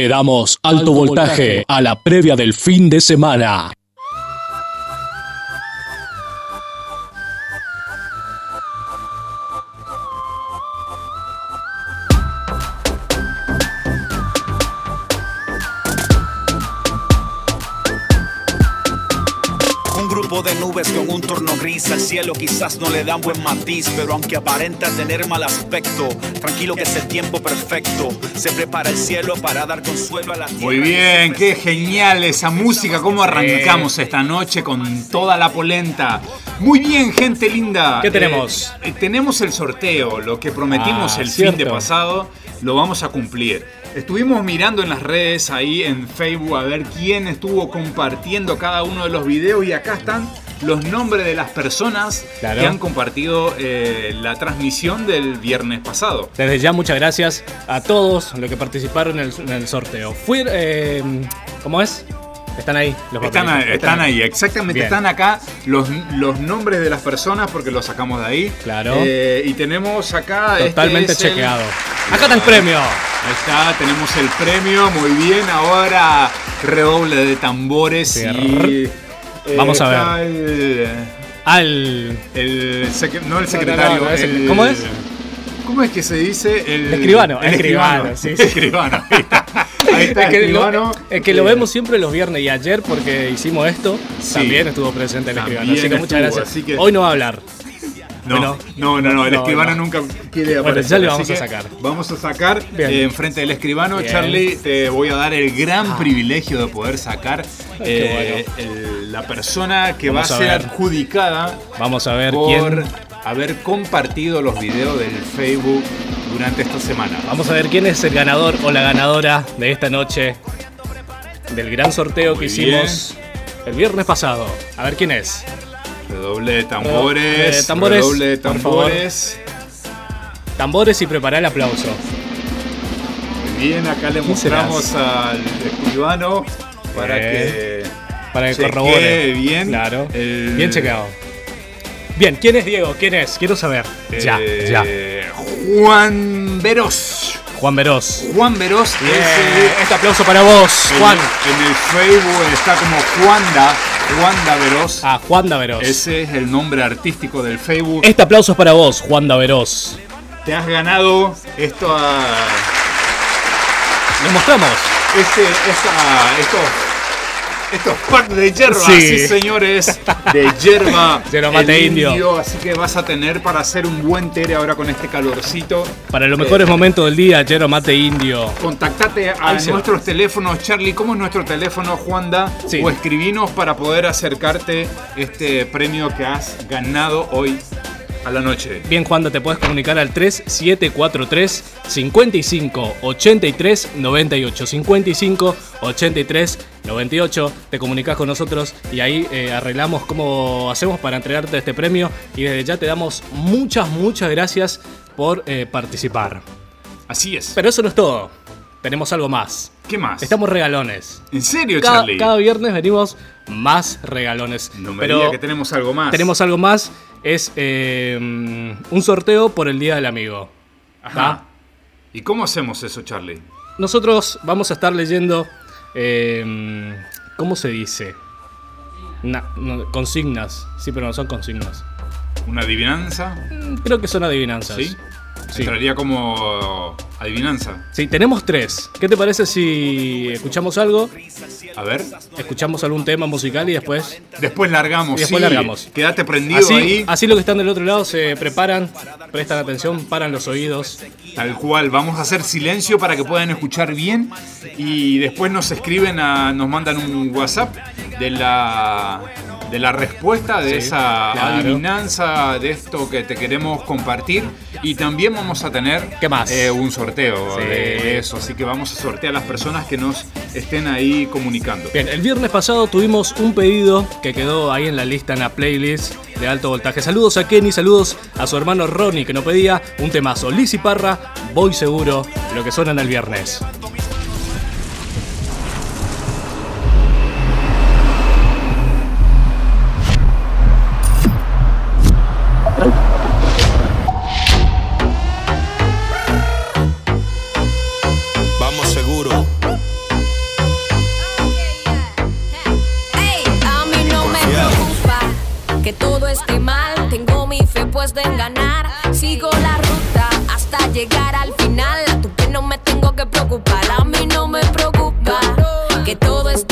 Le damos alto voltaje a la previa del fin de semana. Cielo quizás no le dan buen matiz, pero aunque aparenta tener mal aspecto, tranquilo que es el tiempo perfecto. Se prepara el cielo para dar consuelo a la tierra. Muy bien, qué genial esa música, cómo arrancamos esta noche con toda la polenta. Muy bien, gente linda. ¿Qué tenemos? Eh, eh, tenemos el sorteo, lo que prometimos Ah, el fin de pasado, lo vamos a cumplir. Estuvimos mirando en las redes ahí en Facebook a ver quién estuvo compartiendo cada uno de los videos y acá están los nombres de las personas Claro. que han compartido eh, la transmisión del viernes pasado. Desde ya muchas gracias a todos los que participaron en el, en el sorteo. Fui, eh, ¿Cómo es? Están ahí los Están, ahí, están ahí, exactamente. Bien. Están acá los, los nombres de las personas porque los sacamos de ahí. Claro. Eh, y tenemos acá. este Totalmente el- chequeado. Acá está el premio. Ahí está, tenemos el premio. Muy bien. Ahora redoble de tambores Sí, y. eh, Vamos a El, Al. el sec- no el secretario. no, no, ese- el- ¿cómo es? ¿Cómo es que se dice? El, El escribano, El escribano, sí, sí. Escribano. Ahí está. Ahí está, Es que, lo, escribano. es que lo Eh, vemos siempre los viernes y ayer porque hicimos esto, Sí. también estuvo presente el escribano. Así que muchas estuvo, gracias. que- Hoy no va a hablar. No, Bueno. no, no, no, el No, escribano no. nunca quiere Bueno, aparecer. ya le así vamos a sacar. Vamos a sacar eh, enfrente del escribano, Bien. Charlie, te voy a dar el gran privilegio de poder sacar eh, el- la persona que Vamos va a ser ver. adjudicada Vamos a ver por quién. haber compartido los videos del Facebook durante esta semana. Vamos a ver quién es el ganador o la ganadora de esta noche del gran sorteo Muy que hicimos el viernes pasado. A ver quién es. Redoble de tambores, Eh, tambores, redoble de tambores. Tambores y prepara el aplauso. Bien, acá le mostramos al escribano para Bien. que Para que corrobore. bien. Claro. el- Bien chequeado. Bien, ¿quién es Diego? ¿Quién es? Quiero saber. Ya, Eh, ya. Juan Veros. Juan Veros. Juan Veros es Este aplauso para vos, Juan. En, el Facebook está como Juanda, Juanda Veros. Ah, Juan Daveros. Ese es el nombre artístico del Facebook. Este aplauso es para vos, Juan Daveros. Te has ganado esto a, Les mostramos. este, esta, estos, estos packs de hierba, Sí. sí. señores, de hierba, Yerba mate indio. Así que vas a tener para hacer un buen tere ahora con este calorcito. Para los mejores momentos del día, Yero Mate Indio. Contactate a Ahí se nuestros teléfonos, Charlie. ¿Cómo es nuestro teléfono, Juanda? Sí. O escribinos para poder acercarte este premio que has ganado hoy a la noche. Bien, Juan, te puedes comunicar al 3743 55 83 98. 55 83 98. Te comunicas con nosotros y ahí eh, arreglamos cómo hacemos para entregarte este premio. Y desde ya te damos muchas, muchas gracias por eh, participar. Así es. Pero eso no es todo. Tenemos algo más. ¿Qué más? Estamos regalones. ¿En serio, cada, Charlie? Cada viernes venimos más regalones. No me diga que tenemos algo más. Tenemos algo más. Es eh, un sorteo por el Día del Amigo. Ajá. ¿Y cómo hacemos eso, Charlie? Nosotros vamos a estar leyendo. Eh, ¿Cómo se dice? Consignas. Sí, pero no son consignas. ¿Una adivinanza? Mm, creo que son adivinanzas. ¿Sí? Sí. Entraría como adivinanza. Sí, tenemos tres. ¿Qué te parece si escuchamos algo? A ver. Escuchamos algún tema musical y después. Después largamos. Y después largamos. Quédate prendido así, ahí. Así los que están del otro lado se preparan, prestan atención, paran los oídos. Tal cual. Vamos a hacer silencio para que puedan escuchar bien y después nos escriben, a, nos mandan un WhatsApp de la de la respuesta, de esa claro. adivinanza, de esto que te queremos compartir. Y también vamos a tener ¿Qué más? Eh, un sorteo de eso. Así que vamos a sortear a las personas que nos estén ahí comunicando. Bien, el viernes pasado tuvimos un pedido que quedó ahí en la lista, en la playlist de alto voltaje. Saludos a Kenny, saludos a su hermano Ronnie que nos pedía un temazo. Liz y Parra, voy seguro, lo que suenan el viernes. que todo es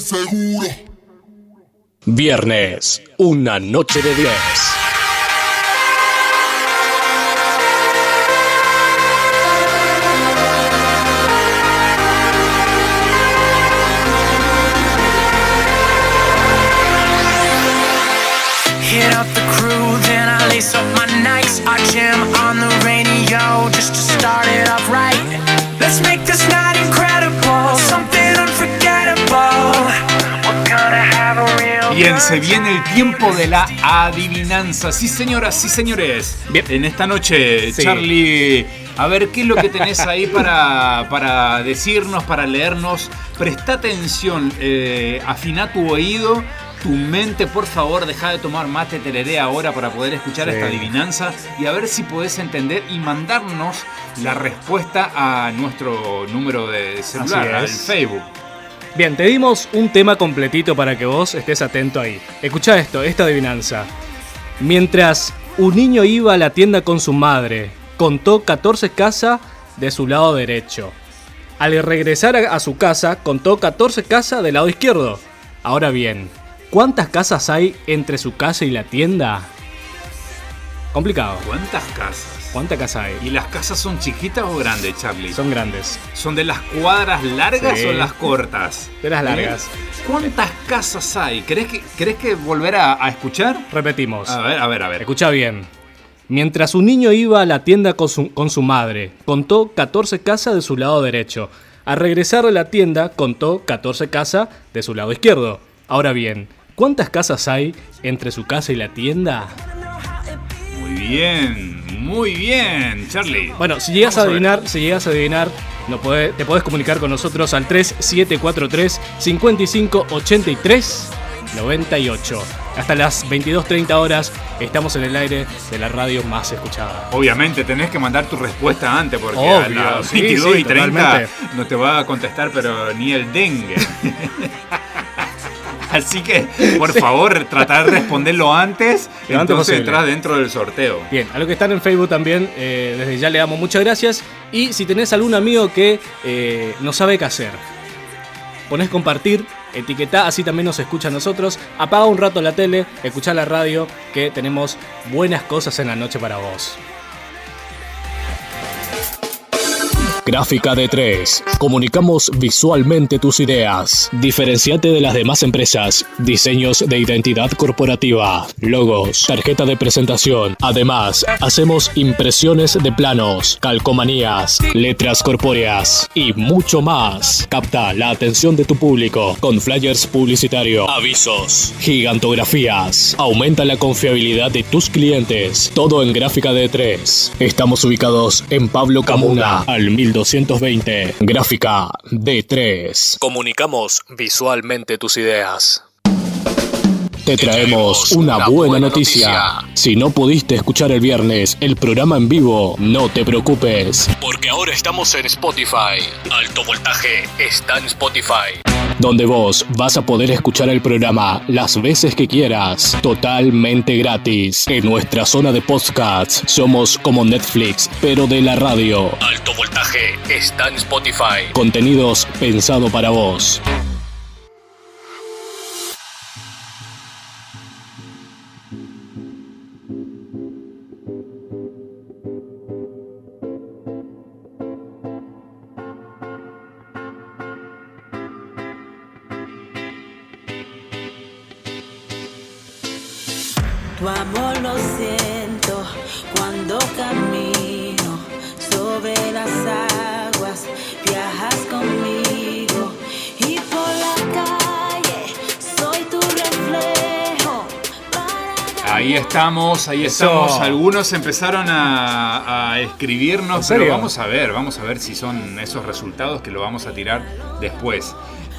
seguro. Viernes, una noche de 10. Viene el tiempo de la adivinanza. Sí, señoras, sí, señores. Bien. En esta noche, Sí. Charlie, a ver qué es lo que tenés ahí para, para decirnos, para leernos. Presta atención, eh, afina tu oído. Tu mente, por favor, deja de tomar mate tereré ahora para poder escuchar Sí. esta adivinanza y a ver si podés entender y mandarnos la respuesta a nuestro número de celular, al. Facebook. Bien, te dimos un tema completito para que vos estés atento ahí. Escucha esto, esta adivinanza. Mientras un niño iba a la tienda con su madre, contó 14 casas de su lado derecho. Al regresar a su casa, contó 14 casas del lado izquierdo. Ahora bien, ¿cuántas casas hay entre su casa y la tienda? Complicado. ¿Cuántas casas? ¿Cuántas casas hay? ¿Y las casas son chiquitas o grandes, Charlie? Son grandes. ¿Son de las cuadras largas Sí. o las cortas? De las ¿Eh? largas. ¿Cuántas casas hay? ¿Querés que, querés que volver a, a escuchar? Repetimos. A ver, a ver, a ver. Escucha bien. Mientras un niño iba a la tienda con su, con su madre, contó 14 casas de su lado derecho. Al regresar de la tienda, contó 14 casas de su lado izquierdo. Ahora bien, ¿cuántas casas hay entre su casa y la tienda? Muy bien, muy bien, Charlie. Bueno, si llegas a Vamos adivinar, si llegas a adivinar, no te podés comunicar con nosotros al 3743 55 83 98. Hasta las 22.30 horas estamos en el aire de la radio más escuchada. Obviamente tenés que mandar tu respuesta antes porque Obvio, a las sí, 22 sí, y 30 totalmente. no te va a contestar pero ni el dengue. Así que, por favor, tratar de responderlo antes, Lo antes entonces posible. entras dentro del sorteo. Bien, a los que están en Facebook también, eh, desde ya le damos muchas gracias. Y si tenés algún amigo que eh, no sabe qué hacer, ponés compartir, etiquetá, así también nos escucha a nosotros. Apaga un rato la tele, escuchá la radio, que tenemos buenas cosas en la noche para vos. Gráfica de 3. Comunicamos visualmente tus ideas. Diferenciate de las demás empresas. Diseños de identidad corporativa. Logos. Tarjeta de presentación. Además, hacemos impresiones de planos, calcomanías, letras corpóreas y mucho más. Capta la atención de tu público con flyers publicitarios, avisos, gigantografías. Aumenta la confiabilidad de tus clientes. Todo en Gráfica de 3. Estamos ubicados en Pablo Camuna, al 1220. Gráfica D3. Comunicamos visualmente tus ideas. Te traemos una buena noticia. Si no pudiste escuchar el viernes el programa en vivo, no te preocupes. Porque ahora estamos en Spotify. Alto Voltaje está en Spotify. Donde vos vas a poder escuchar el programa las veces que quieras, totalmente gratis. En nuestra zona de podcasts somos como Netflix, pero de la radio. Alto Voltaje está en Spotify. Contenidos pensado para vos. Ahí estamos, ahí Eso. estamos. Algunos empezaron a, a escribirnos, pero vamos a ver, vamos a ver si son esos resultados que lo vamos a tirar después.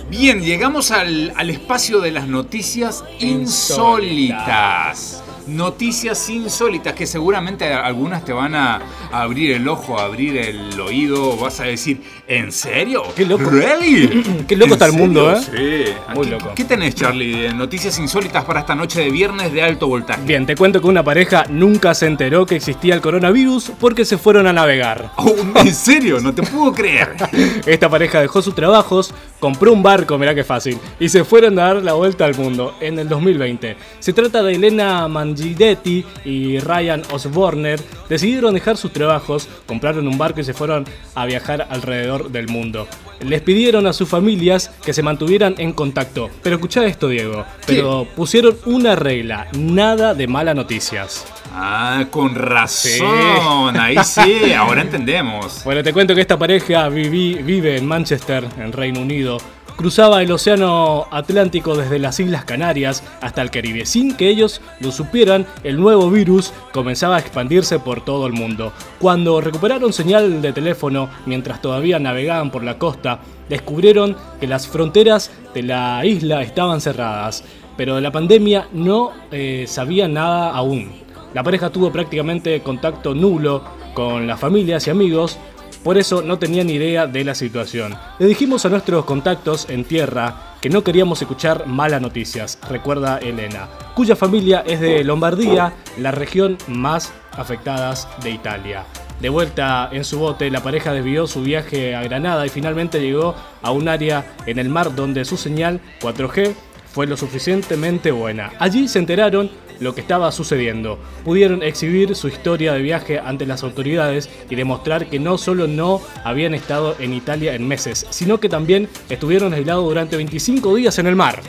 Bien, llegamos al, al espacio de las noticias insólitas. Noticias insólitas que seguramente algunas te van a, abrir el ojo, abrir el oído. Vas a decir, ¿en serio? Qué loco. ¿Really? Qué loco ¿En está el mundo, serio? Sí. Muy ¿Qué- loco. ¿Qué tenés, Charlie? Noticias insólitas para esta noche de viernes de alto voltaje. Bien, te cuento que una pareja nunca se enteró que existía el coronavirus porque se fueron a navegar. Oh, ¿En serio? No te puedo creer. Esta pareja dejó sus trabajos, compró un barco, mirá qué fácil, y se fueron a dar la vuelta al mundo en el 2020. Se trata de Elena Mangidetti y Ryan Osborne. Decidieron dejar sus trabajos, compraron un barco y se fueron a viajar alrededor del mundo. Les pidieron a sus familias que se mantuvieran en contacto. Pero escuchá esto, Diego. Pero pusieron una regla, nada de malas noticias. Ah, con razón. Ahí sí, ahora entendemos. Bueno, te cuento que esta pareja vive en Manchester, en Reino Unido, cruzaba el Océano Atlántico desde las Islas Canarias hasta el Caribe. Sin que ellos lo supieran, el nuevo virus comenzaba a expandirse por todo el mundo. Cuando recuperaron señal de teléfono mientras todavía navegaban por la costa, descubrieron que las fronteras de la isla estaban cerradas, pero de la pandemia no eh, sabían nada aún. La pareja tuvo prácticamente contacto nulo con las familias y amigos, por eso no tenían ni idea de la situación. Le dijimos a nuestros contactos en tierra que no queríamos escuchar malas noticias, recuerda Elena, cuya familia es de Lombardía, la región más afectada de Italia. De vuelta en su bote, la pareja desvió su viaje a Granada y finalmente llegó a un área en el mar donde su señal 4G fue lo suficientemente buena. Allí se enteraron lo que estaba sucediendo. Pudieron exhibir su historia de viaje ante las autoridades y demostrar que no solo no habían estado en Italia en meses, sino que también estuvieron aislados durante 25 días en el mar.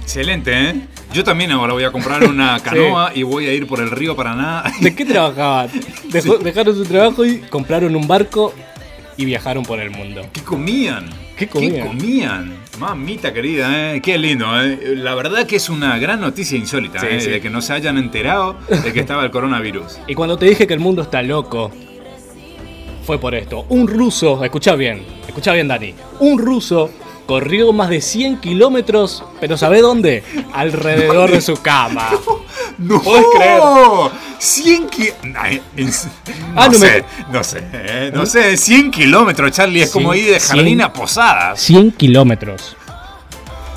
Excelente, ¿eh? Yo también ahora voy a comprar una canoa y voy a ir por el río Paraná. ¿De qué trabajaban? Dejó- Dejaron su trabajo y compraron un barco y viajaron por el mundo. ¿Qué comían? ¿Qué comían? comían? Mamita querida, ¿eh? qué lindo. ¿eh? La verdad que es una gran noticia insólita, Sí, ¿eh? sí. de que no se hayan enterado de que estaba el coronavirus. Y cuando te dije que el mundo está loco, fue por esto. Un ruso, escucha bien, escucha bien Dani, un ruso corrió más de 100 kilómetros, pero ¿sabe dónde? Alrededor de su cama. ¡No! ¿Podés creer? 100 ki- Ay, en- No, Ah, no me- sé, no sé, no sé, 100 kilómetros, Charlie, es como ir de jardín a posadas. 100 kilómetros.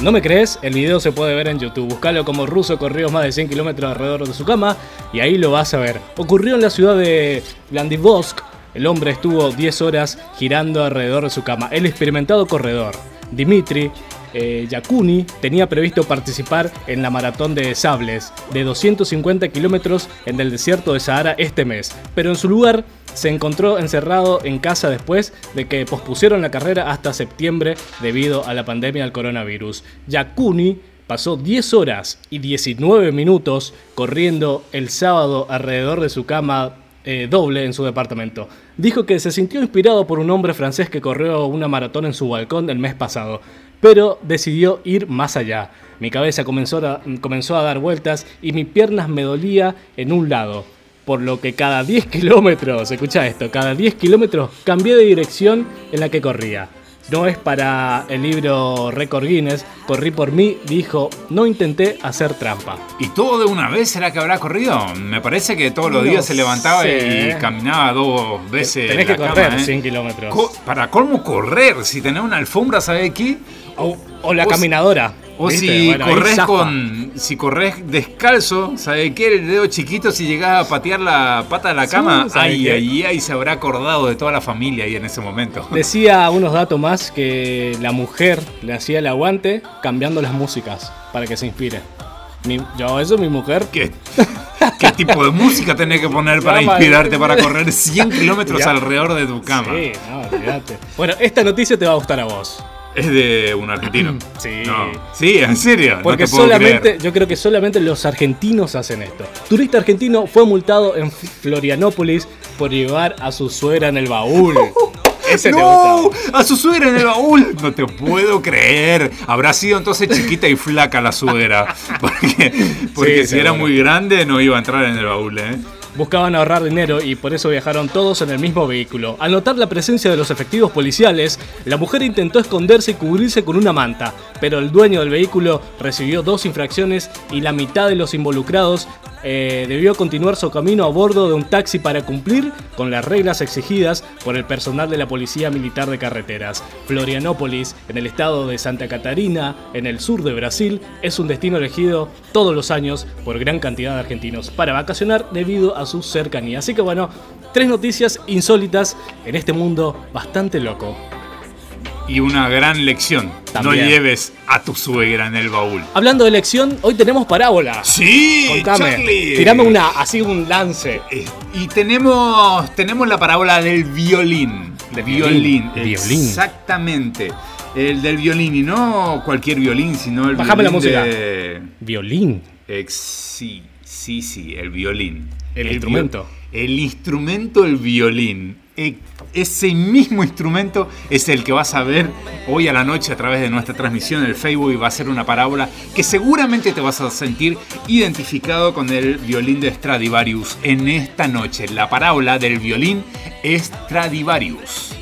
¿No me crees? El video se puede ver en YouTube. Buscalo como ruso corrió más de 100 kilómetros alrededor de su cama y ahí lo vas a ver. Ocurrió en la ciudad de Vladivostok. El hombre estuvo 10 horas girando alrededor de su cama. El experimentado corredor, Dimitri eh, Yakuni, tenía previsto participar en la maratón de sables de 250 kilómetros en el desierto de Sahara este mes, pero en su lugar se encontró encerrado en casa después de que pospusieron la carrera hasta septiembre debido a la pandemia del coronavirus. Yakuni pasó 10 horas y 19 minutos corriendo el sábado alrededor de su cama eh, doble en su departamento. Dijo que se sintió inspirado por un hombre francés que corrió una maratón en su balcón el mes pasado, pero decidió ir más allá. Mi cabeza comenzó a, comenzó a dar vueltas y mis piernas me dolía en un lado, por lo que cada 10 kilómetros, escucha esto, cada 10 kilómetros cambié de dirección en la que corría. No es para el libro Record Guinness, corrí por mí, dijo, no intenté hacer trampa. ¿Y todo de una vez será que habrá corrido? Me parece que todos los No días se levantaba sé. y caminaba dos veces. Tenés que correr cama, ¿eh? 100 kilómetros. Co- para colmo correr, si tenés una alfombra, ¿sabes qué? O, o la caminadora. O ¿viste? si Bueno, corres con. Si corres descalzo, ¿sabes qué? El dedo chiquito, si llegás a patear la pata de la Sí, cama, ¿sabe ay, ay, ay, se habrá acordado de toda la familia ahí en ese momento. Decía unos datos más que la mujer le hacía el aguante cambiando las músicas para que se inspire. Mi- yo, eso mi mujer. ¿Qué, qué tipo de música tenés que poner para inspirarte eh. para correr 100 kilómetros alrededor de tu cama? Sí, no. Bueno, esta noticia te va a gustar a vos. Es de un argentino. Sí. No. Sí, en serio. Porque no te puedo solamente, creer. yo creo que solamente los argentinos hacen esto. Turista argentino fue multado en Florianópolis por llevar a su suegra en el baúl. Ese ¡No! ¡A su suegra en el baúl! No te puedo creer. Habrá sido entonces chiquita y flaca la suegra. Porque, porque Sí, si era muy grande no iba a entrar en el baúl, ¿eh? Buscaban ahorrar dinero y por eso viajaron todos en el mismo vehículo. Al notar la presencia de los efectivos policiales, la mujer intentó esconderse y cubrirse con una manta, pero el dueño del vehículo recibió dos infracciones y la mitad de los involucrados eh, debió continuar su camino a bordo de un taxi para cumplir con las reglas exigidas por el personal de la Policía Militar de Carreteras. Florianópolis, en el estado de Santa Catarina, en el sur de Brasil, es un destino elegido todos los años por gran cantidad de argentinos para vacacionar debido a su cercanía. Así que bueno, tres noticias insólitas en este mundo bastante loco. Y una gran lección. También. No lleves a tu suegra en el baúl. Hablando de elección, hoy tenemos parábola. ¡Sí! Contame, Charlie! tirame una, así un lance. Eh, Y tenemos, tenemos la parábola del violín. De violín. Exactamente. El del violín. Y no cualquier violín, sino el Bájame la música. de... Violín. Ex- sí, sí, sí, el violín. El instrumento. El instrumento, el violín. E- ese mismo instrumento es el que vas a ver hoy a la noche a través de nuestra transmisión en el Facebook y va a ser una parábola que seguramente te vas a sentir identificado con el violín de Stradivarius en esta noche. La parábola del violín Stradivarius.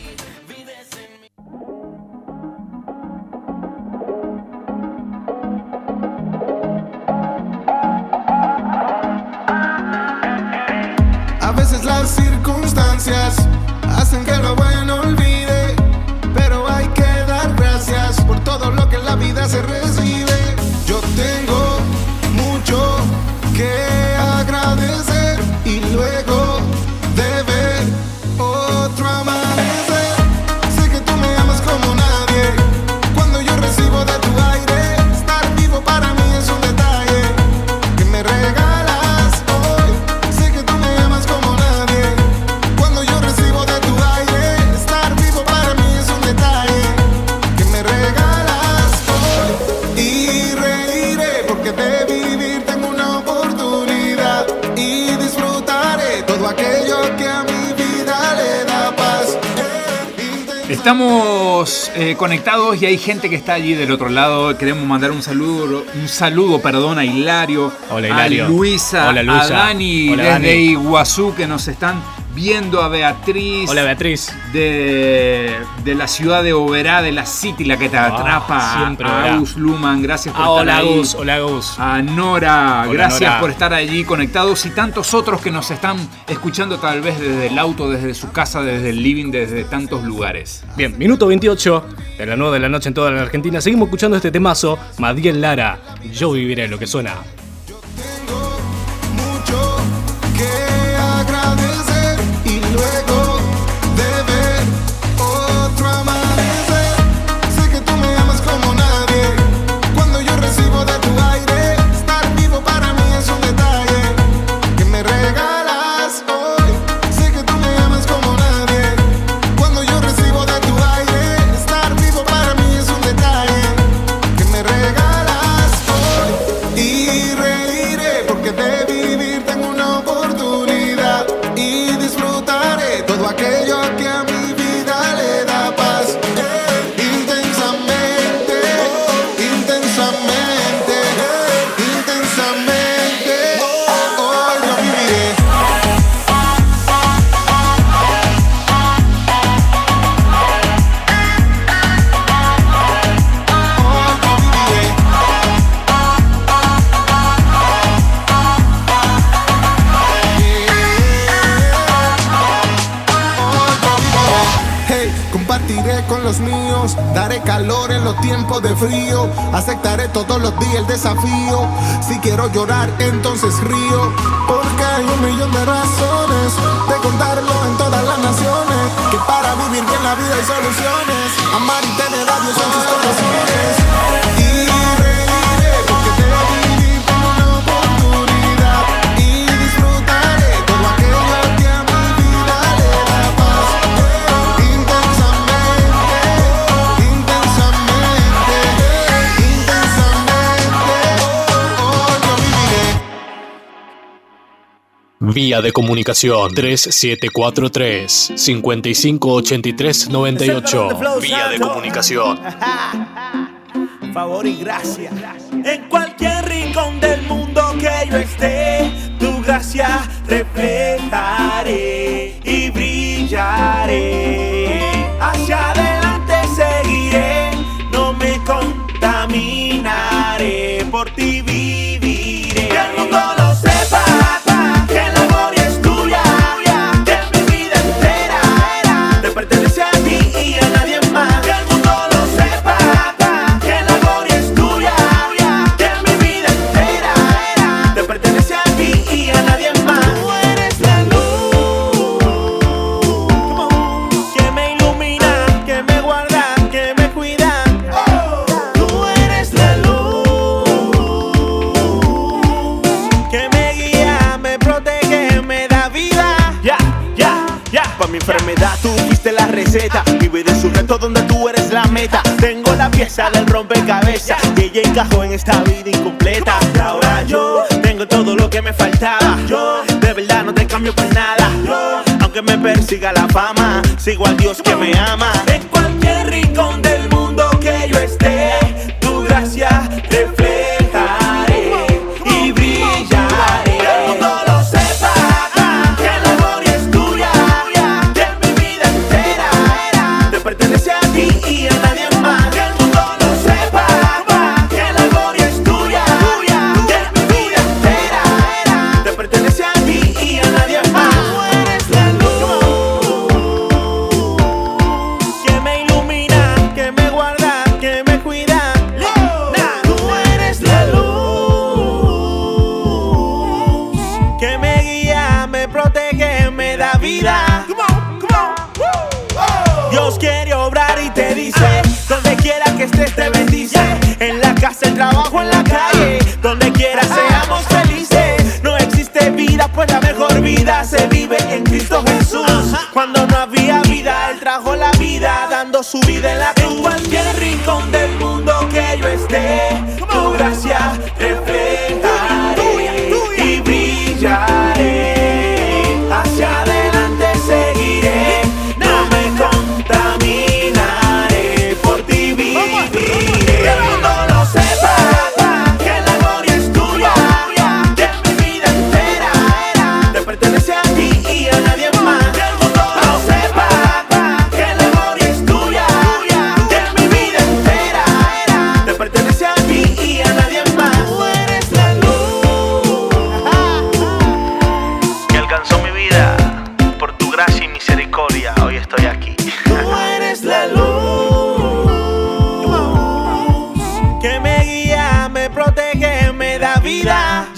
Estamos eh, conectados y hay gente que está allí del otro lado. Queremos mandar un saludo, un saludo, perdón, a Hilario, Hola, Hilario. a Luisa, Hola, Luisa. a Dani Hola, desde Dani. Iguazú que nos están viendo, a Beatriz. Hola Beatriz. De, de la ciudad de Oberá, de la City, la que te atrapa. Ah, siempre a Oberá. Agus Luman, gracias por Ah, estar hola ahí. Gus, hola Gus. A Nora, Hola, gracias Nora. por estar allí conectados y tantos otros que nos están escuchando tal vez desde el auto, desde su casa, desde el living, desde tantos lugares. Bien, minuto 28 de la 9 de la noche en toda la Argentina. Seguimos escuchando este temazo. Madiel Lara, yo viviré lo que suena. Todos los días el desafío. Si quiero llorar, entonces río, porque hay un millón de razones de contarlo en todas las naciones. Que para vivir bien la vida hay soluciones, amar y tener a Dios en sus corazones. Vía de comunicación 3743 558398. Vía de comunicación. Favor y gracia. En cualquier rincón del mundo que yo esté, tu gracia reflejaré y brillaré. pieza del rompecabezas que ella encajó en esta vida incompleta. Ahora yo tengo todo lo que me faltaba. Yo de verdad no te cambio por nada. Yo, aunque me persiga la fama, sigo al Dios que me ama. Su vida la cruz. En cualquier rincón del mundo que yo esté, vida.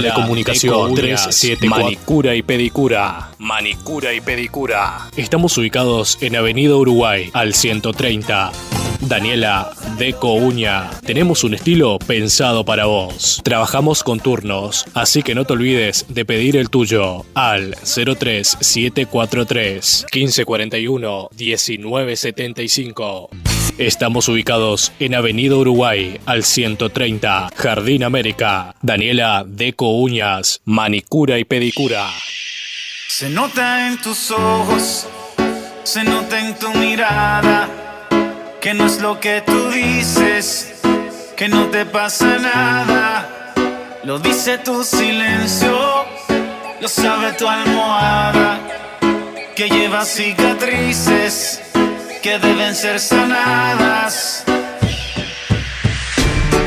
Vía de comunicación de Uñas, 374. Manicura y pedicura. Manicura y pedicura. Estamos ubicados en Avenida Uruguay, al 130. Daniela Deco Uña. Tenemos un estilo pensado para vos. Trabajamos con turnos, así que no te olvides de pedir el tuyo al 03743 1541 1975. Estamos ubicados en Avenida Uruguay, al 130, Jardín América. Daniela Deco Uñas, manicura y pedicura. Se nota en tus ojos, se nota en tu mirada, que no es lo que tú dices, que no te pasa nada. Lo dice tu silencio, lo sabe tu almohada, que lleva cicatrices que deben ser sanadas.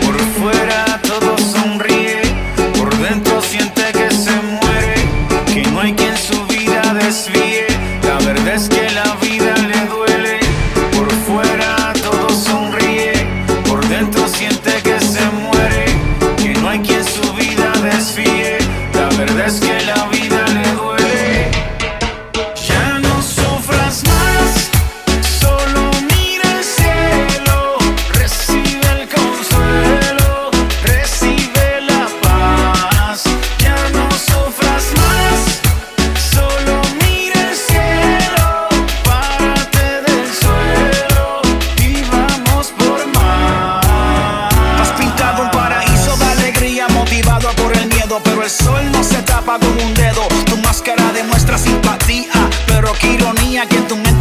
Por fuera todo sonríe, por dentro siente que se muere, que no hay quien su vida desvíe. La verdad es que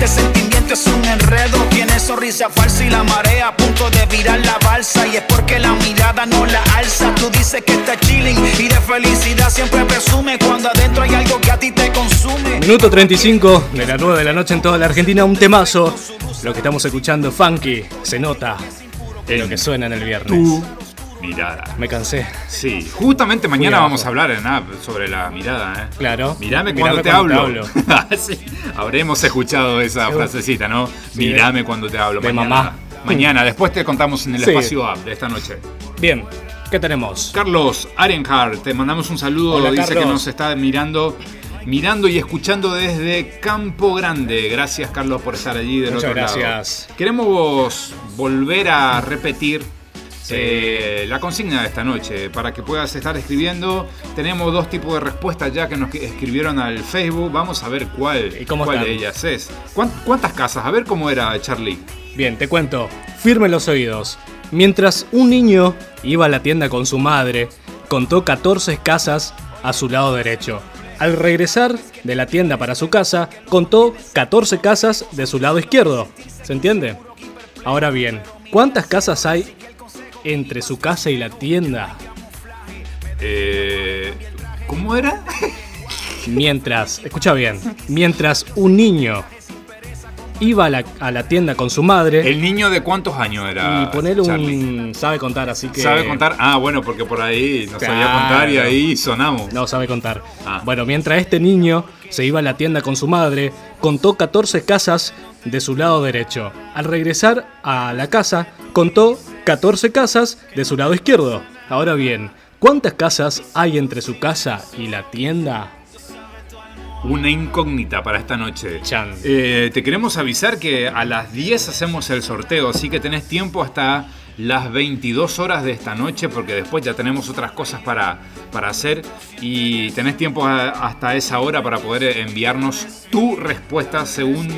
mente sentimiento es un enredo. Tienes sonrisa falsa y la marea a punto de virar la balsa. Y es porque la mirada no la alza. Tú dices que está chilling y de felicidad siempre presume cuando adentro hay algo que a ti te consume. Minuto 35 de las 9 de la noche en toda la Argentina, un temazo. Lo que estamos escuchando, funky, se nota en lo que suena en el viernes. Tu mirada. Me cansé. Sí, justamente mañana vamos a hablar en app sobre la mirada, ¿eh? Claro. Mirame Mirame cuando te cuando hablo. te Sí, Habremos escuchado esa Seguro. frasecita, ¿no? Sí, Mirame cuando te hablo. de mañana. mamá. Mañana, después te contamos en el Sí. espacio app de esta noche. Bien, ¿qué tenemos? Carlos Arenhart, te mandamos un saludo. Hola, Dice Carlos. que nos está mirando. Mirando y escuchando desde Campo Grande. Gracias, Carlos, por estar allí del Muchas otro lado. gracias. Queremos volver a repetir Eh, la consigna de esta noche, para que puedas estar escribiendo, tenemos dos tipos de respuestas ya que nos escribieron al Facebook. Vamos a ver cuál, cómo cuál están? de ellas es. ¿Cuán- ¿Cuántas casas? A ver cómo era Charlie. Bien, te cuento. Firme los oídos. Mientras un niño iba a la tienda con su madre, contó 14 casas a su lado derecho. Al regresar de la tienda para su casa, contó 14 casas de su lado izquierdo. ¿Se entiende? Ahora bien, ¿cuántas casas hay entre su casa y la tienda? Eh, ¿Cómo era? Mientras, escucha bien, mientras un niño iba a la, a la tienda con su madre ¿El niño de cuántos años era? y ponerle Charlie? un... sabe contar, así que... ¿Sabe contar? Ah, bueno, porque por ahí no sabía contar y ahí sonamos. No sabe contar. Ah. Bueno, mientras este niño se iba a la tienda con su madre, contó 14 casas de su lado derecho. Al regresar a la casa, contó 14 casas de su lado izquierdo. Ahora bien, ¿cuántas casas hay entre su casa y la tienda? Una incógnita para esta noche. Chan. Eh, te queremos avisar que a las 10 hacemos el sorteo, así que tenés tiempo hasta las 22 horas de esta noche, porque después ya tenemos otras cosas para, para hacer y tenés tiempo a- hasta esa hora para poder enviarnos tu respuesta según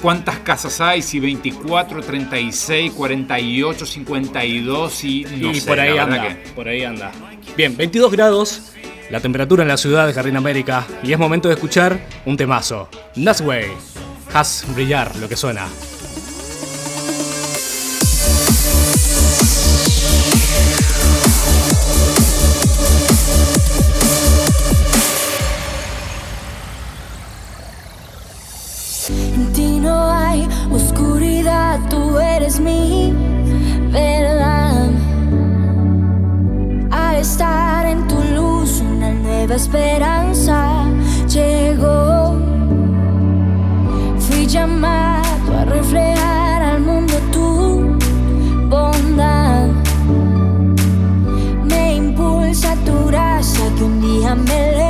cuántas casas hay, si 24, 36, 48, 52 y no y sé, por ahí anda, que- por ahí anda. Bien, 22 grados, la temperatura en la ciudad de Jardín América, y es momento de escuchar un temazo. Nasway, haz brillar lo que suena. Tú eres mi verdad. Al estar en tu luz, una nueva esperanza llegó. Fui llamado a reflejar al mundo tu bondad. Me impulsa tu gracia que un día me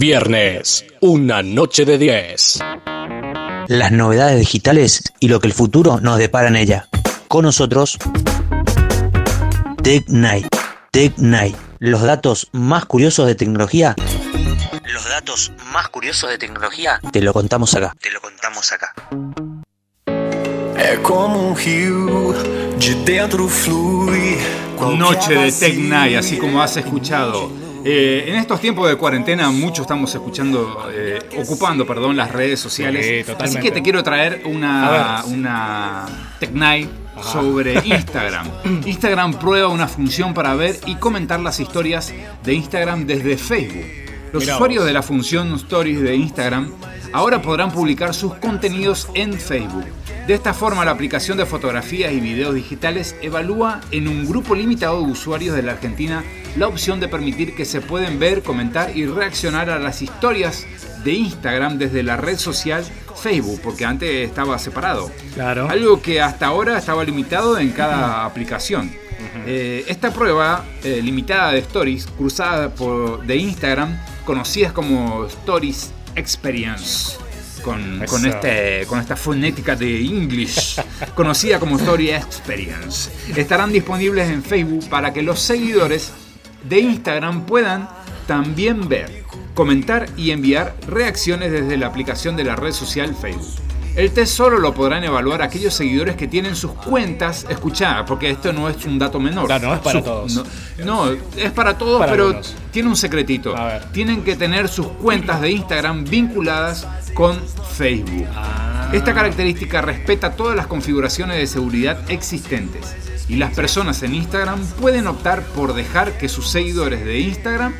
Viernes, una noche de 10. Las novedades digitales y lo que el futuro nos depara en ella. Con nosotros, Tech Night. Tech Night. Los datos más curiosos de tecnología. Los datos más curiosos de tecnología. Te lo contamos acá. Te lo contamos acá. É como um rio de dentro flui. Noche de Tech Night, así como has escuchado. Eh, en estos tiempos de cuarentena, mucho estamos escuchando, eh, ocupando, perdón, las redes sociales. Sí, así que te quiero traer una, una Tech Night sobre Instagram. Instagram prueba una función para ver y comentar las historias de Instagram desde Facebook. Los Mirá usuarios vos. de la función Stories de Instagram ahora podrán publicar sus contenidos en Facebook. De esta forma, la aplicación de fotografías y videos digitales evalúa en un grupo limitado de usuarios de la Argentina la opción de permitir que se pueden ver, comentar y reaccionar a las historias de Instagram desde la red social Facebook, porque antes estaba separado. Claro. Algo que hasta ahora estaba limitado en cada aplicación. Eh, esta prueba eh, limitada de stories cruzadas por, de Instagram, conocidas como Stories Experience, con, con, Eso. este, con esta fonética de English, conocida como Story Experience, estarán disponibles en Facebook para que los seguidores de Instagram puedan también ver, comentar y enviar reacciones desde la aplicación de la red social Facebook. El test solo lo podrán evaluar aquellos seguidores que tienen sus cuentas, escuchá, porque esto no es un dato menor. Claro, no es para Sus- todos. No, no, es para todos, Para pero algunos. tiene un secretito. A ver. Tienen que tener sus cuentas de Instagram vinculadas con Facebook. Ah. Esta característica respeta todas las configuraciones de seguridad existentes y las personas en Instagram pueden optar por dejar que sus seguidores de Instagram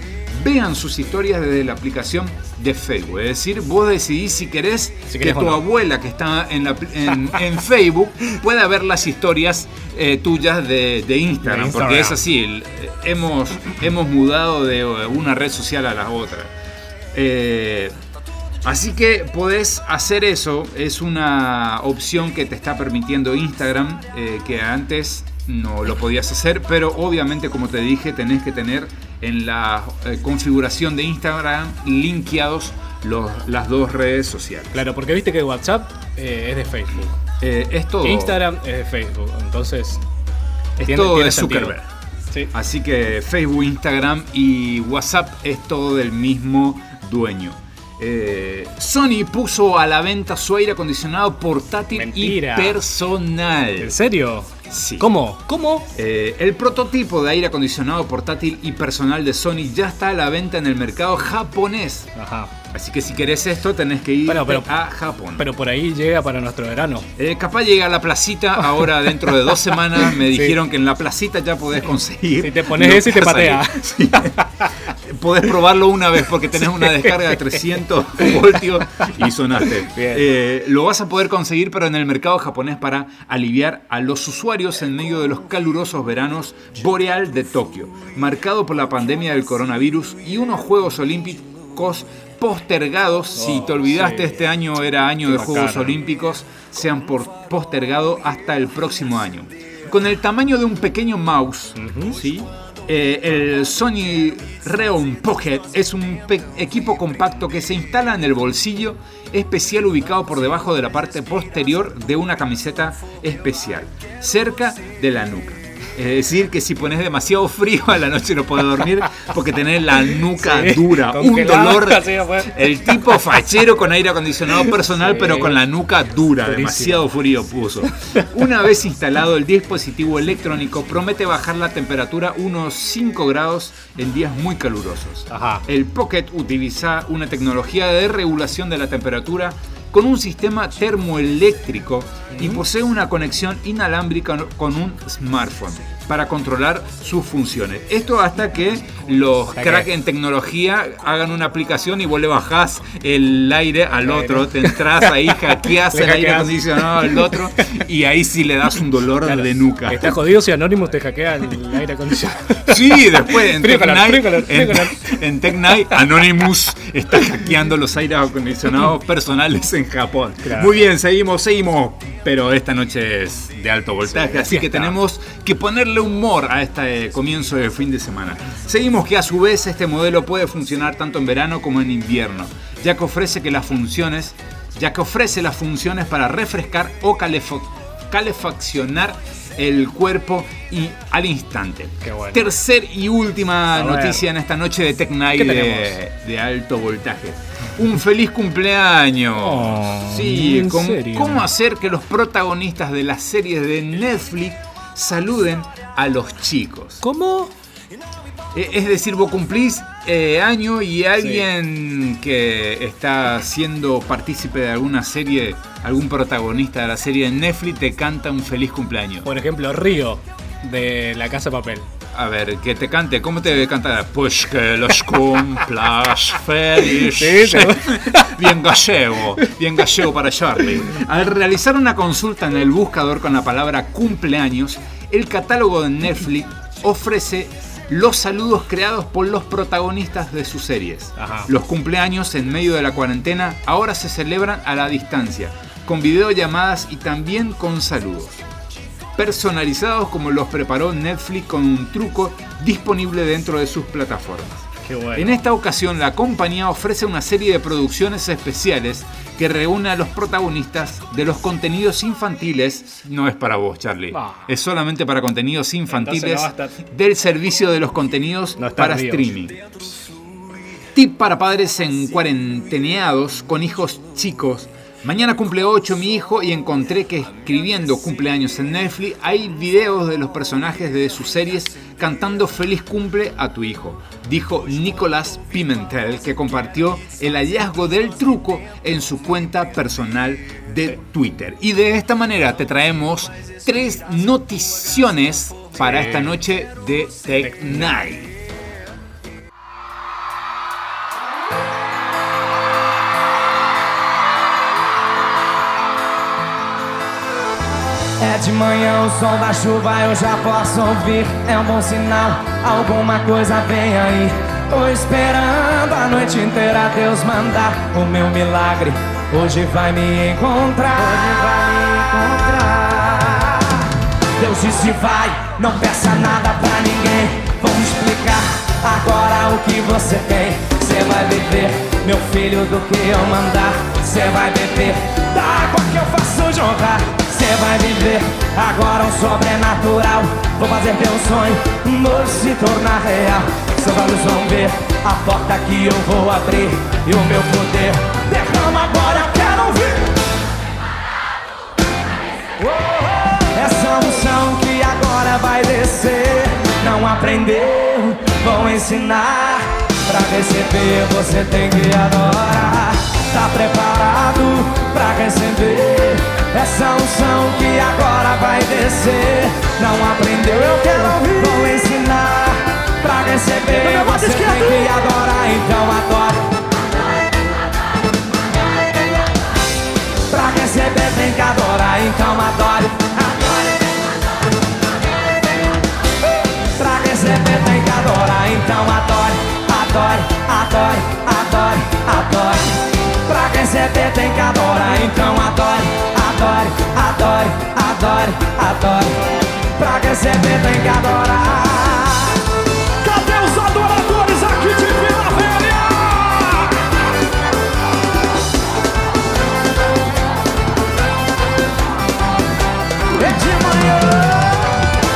vean sus historias desde la aplicación de Facebook. Es decir, vos decidís si querés Si que querés tu no. abuela que está en, la- en- en Facebook pueda ver las historias eh, tuyas de, de Instagram, De porque es así, eh, hemos, hemos mudado de eh, una red social a la otra. Eh, Así que podés hacer eso, es una opción que te está permitiendo Instagram, eh, que antes no lo podías hacer, pero obviamente como te dije tenés que tener en la eh, configuración de Instagram linkeados los- las dos redes sociales. Claro, porque viste que WhatsApp eh, es de Facebook. Eh, es todo, Instagram es de Facebook. Entonces. es tiene- todo tiene de sentido. Zuckerberg. Sí. Así que Facebook, Instagram y WhatsApp es todo del mismo dueño. Eh, Sony puso a la venta su aire acondicionado portátil Mentira. y personal. ¿En serio? Sí. ¿Cómo? ¿Cómo? Eh, el prototipo de aire acondicionado portátil y personal de Sony ya está a la venta en el mercado japonés. Ajá. Así que si querés esto tenés que ir Bueno, pero- a Japón. Pero por ahí llega para nuestro verano. Eh, capaz llega a la placita ahora dentro de dos semanas. Me Sí. dijeron que en la placita ya podés conseguir. Si te pones lo ese, te patea. Sí. podés probarlo una vez porque tenés una descarga de 300 voltios y sonaste. Eh, lo vas a poder conseguir, pero en el mercado japonés para aliviar a los usuarios en medio de los calurosos veranos boreal de Tokio, marcado por la pandemia del coronavirus y unos Juegos Olímpicos postergados. si te olvidaste, Oh, sí. este año era año Qué de Juegos. Olímpicos, se han postergado hasta el próximo año. Con el tamaño de un pequeño mouse, ¿sí? Eh, el Sony Reon Pocket es un equipo compacto que se instala en el bolsillo especial ubicado por debajo de la parte posterior de una camiseta especial, cerca de la nuca. Es decir, que si pones demasiado frío a la noche no puedes dormir porque tenés la nuca Sí, dura, un dolor. pues. El tipo fachero con aire acondicionado personal, Sí. pero con la nuca dura, Durísimo. demasiado frío puso. Una vez instalado, el dispositivo electrónico promete bajar la temperatura unos 5 grados en días muy calurosos. Ajá. El Pocket utiliza una tecnología de regulación de la temperatura con un sistema termoeléctrico y posee una conexión inalámbrica con un smartphone para controlar sus funciones. Esto hasta que los cracks en tecnología hagan una aplicación y vos le bajás el aire al otro, te entras ahí, hackeás el aire acondicionado al otro y ahí sí le das un dolor Claro. de nuca. Está jodido si Anonymous te hackea el aire acondicionado. Sí, después en Tech Night, Anonymous está hackeando los aires acondicionados personales en Japón. Claro. Muy bien, seguimos, seguimos. Pero esta noche es de alto voltaje, así que tenemos que ponerle humor a este comienzo de fin de semana. Seguimos que a su vez este modelo puede funcionar tanto en verano como en invierno, ya que ofrece que las funciones, ya que ofrece las funciones para refrescar o calefaccionar el cuerpo y al instante. bueno. Tercer y última noticia en esta noche de Tech Night ¿Qué de, alto voltaje. Un feliz cumpleaños. sí, ¿en ¿cómo, serio? cómo hacer que los protagonistas de las series de Netflix saluden a los chicos? ¿Cómo? Eh, Es decir, vos cumplís eh, año y alguien que está siendo partícipe de alguna serie, algún protagonista de la serie de Netflix te canta un feliz cumpleaños. Por ejemplo, Río, de La Casa de Papel. A ver, que te cante, ¿cómo te debe cantar? Pues que los cumplas feliz. Bien gallego, bien gallego para Charlie. Al realizar una consulta en el buscador con la palabra cumpleaños, el catálogo de Netflix ofrece los saludos creados por los protagonistas de sus series. Ajá. Los cumpleaños en medio de la cuarentena ahora se celebran a la distancia, con videollamadas y también con saludos personalizados como los preparó Netflix con un truco disponible dentro de sus plataformas. Qué bueno. En esta ocasión la compañía ofrece una serie de producciones especiales que reúne a los protagonistas de los contenidos infantiles. No es para vos, Charlie. Es solamente para contenidos infantiles no del servicio de los contenidos No para streaming. Tip para padres en cuarenteneados con hijos chicos. Mañana cumple 8 mi hijo y encontré que escribiendo cumpleaños en Netflix hay videos de los personajes de sus series cantando feliz cumple a tu hijo, dijo Nicolás Pimentel que compartió el hallazgo del truco en su cuenta personal de Twitter. Y de esta manera te traemos tres noticiones para esta noche de Tech Night. É de manhã o som da chuva eu já posso ouvir. É um bom sinal, alguma coisa vem aí. Tô esperando a noite inteira Deus mandar o meu milagre. Hoje vai me encontrar. Hoje vai me encontrar. Deus disse vai, não peça nada pra ninguém. Vamos explicar agora o que você tem. Você vai beber, meu filho, do que eu mandar. Você vai beber da água que eu faço jorrar Você vai viver agora um sobrenatural. Vou fazer teu sonho hoje se tornar real. Seus olhos vão ver a porta que eu vou abrir E o meu poder. Derrama agora, quero ouvir. Essa unção que agora vai descer. Não aprendeu, vou ensinar. Pra receber você tem que adorar. Tá preparado pra receber Essa unção que agora vai descer Não aprendeu, eu quero ouvir Vou ensinar Pra receber você tem que adorar Então adore Pra receber tem que adorar, então adore. Adore. Pra receber tem que adorar, então adore. Adore, adore, adore, adore. Pra receber tem que adorar, então adore. Adore, adore, adore, adore. Pra receber tem que adorar. Cadê os adoradores aqui de Vila Velha? É de manhã,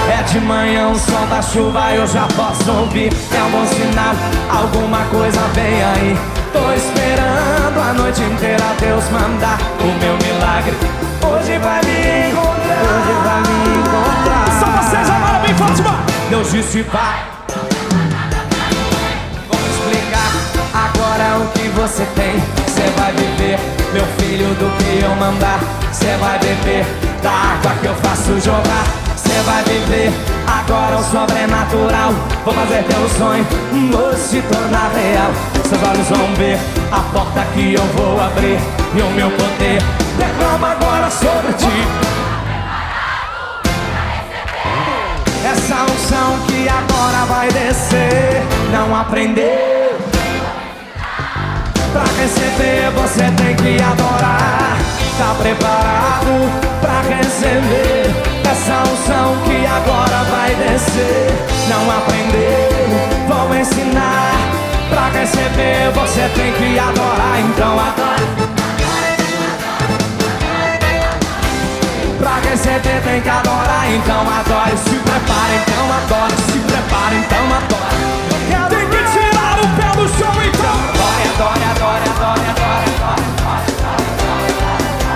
é de manhã o som da chuva eu já posso ouvir. É um bom sinal, alguma coisa vem aí. Tô esperando a noite inteira Deus mandar o meu milagre. Hoje vai me encontrar. Hoje vai me encontrar. Só vocês agora bem Fátima. Deus disse vai. Vou explicar agora o que você tem. Você vai viver, meu filho, do que eu mandar. Você vai beber da água que eu faço jogar. Você vai viver agora o sobrenatural. Vou fazer teu sonho hoje se tornar real. Seus olhos vão ver a porta que eu vou abrir. E o meu poder derrama agora sobre ti. Essa unção que agora vai descer Não aprendeu Pra receber você tem que adorar Tá preparado pra receber essa unção que agora vai descer. Não aprender, vou ensinar. Pra receber você tem que adorar, então adore. Pra receber tem que adorar, então adore. Se prepara, então adore. Se prepara, então adore. Tem que tirar o pé do chão, então. Adore, adore, adore, adore, adore, adore, adore.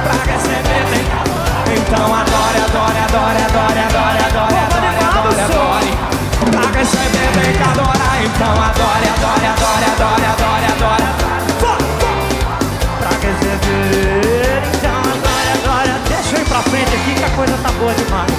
Pra receber tem que adorar. Então adore, adore, adore, adore, adore, adore, adore, adore, adore. Pra receber tem que adorar, então adore, adore, adore, adore, adore, adore. Boa demais.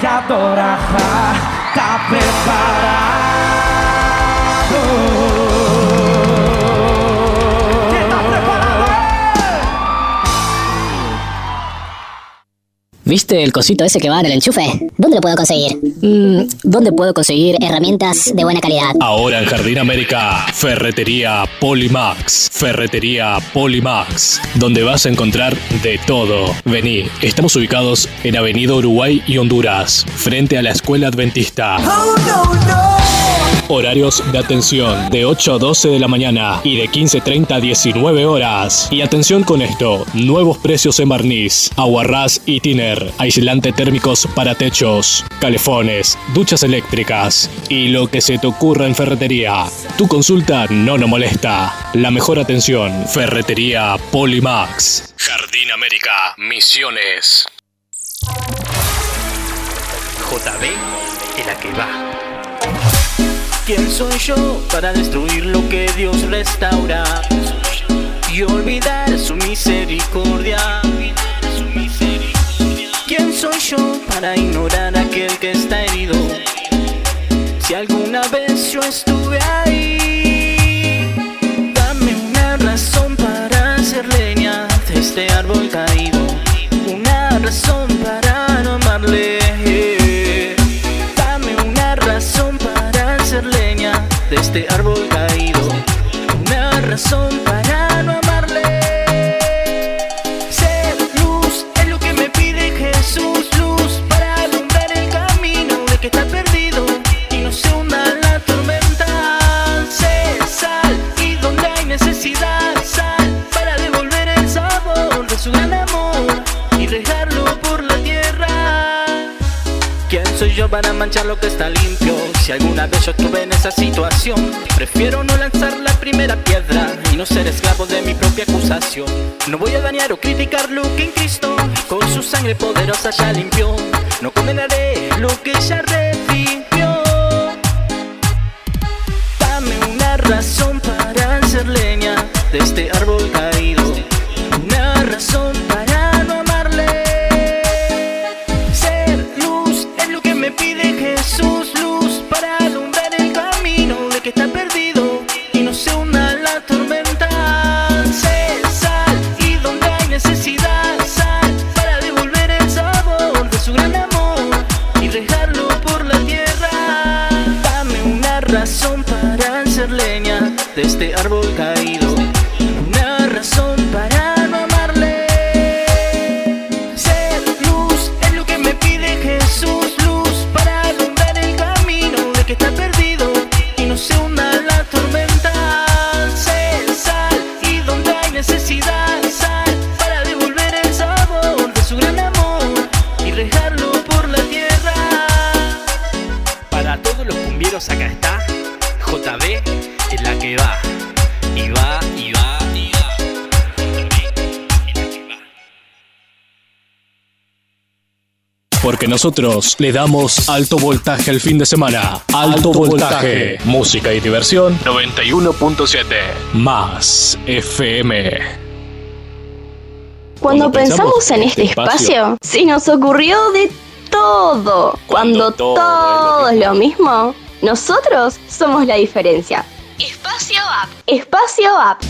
Και τώρα θα τα preparar. ¿Viste el cosito ese que va en el enchufe? ¿Dónde lo puedo conseguir? Mm, ¿Dónde puedo conseguir herramientas de buena calidad? Ahora en Jardín América, Ferretería Polimax. Ferretería Polimax, donde vas a encontrar de todo. Vení, estamos ubicados en Avenida Uruguay y Honduras, frente a la Escuela Adventista. Horarios de atención de 8 a 12 de la mañana y de 15.30 a 19 horas. Y atención con esto, nuevos precios en barniz, aguarrás y tiner, aislante térmicos para techos, calefones, duchas eléctricas y lo que se te ocurra en ferretería. Tu consulta no nos molesta. La mejor atención, Ferretería Polimax. Jardín América, Misiones. JB en la que va. ¿Quién soy yo para destruir lo que Dios restaura y olvidar su misericordia? ¿Quién soy yo para ignorar a aquel que está herido? Si alguna vez yo estuve ahí, dame una razón para hacer leña de este árbol caído, una razón para no amarle. Dame una razón para hacer leña de este árbol caído, una razón para no amarle. ¿Quién soy yo para manchar lo que está limpio? Si alguna vez yo estuve en esa situación, prefiero no lanzar la primera piedra y no ser esclavo de mi propia acusación. No voy a dañar o criticar lo que en Cristo con su sangre poderosa ya limpió. No condenaré lo que ya redimió. Dame una razón para hacer leña de este árbol caído. cumbieros, acá está JB en la que va. Y va, y va, y va. Porque nosotros le damos alto voltaje el fin de semana. Alto, voltaje. Música y diversión. 91.7. Más FM. Cuando, pensamos, en este, este espacio, espacio, se nos ocurrió de todo. Cuando, todo, es lo mismo, nosotros somos la diferencia. Espacio App. Espacio App.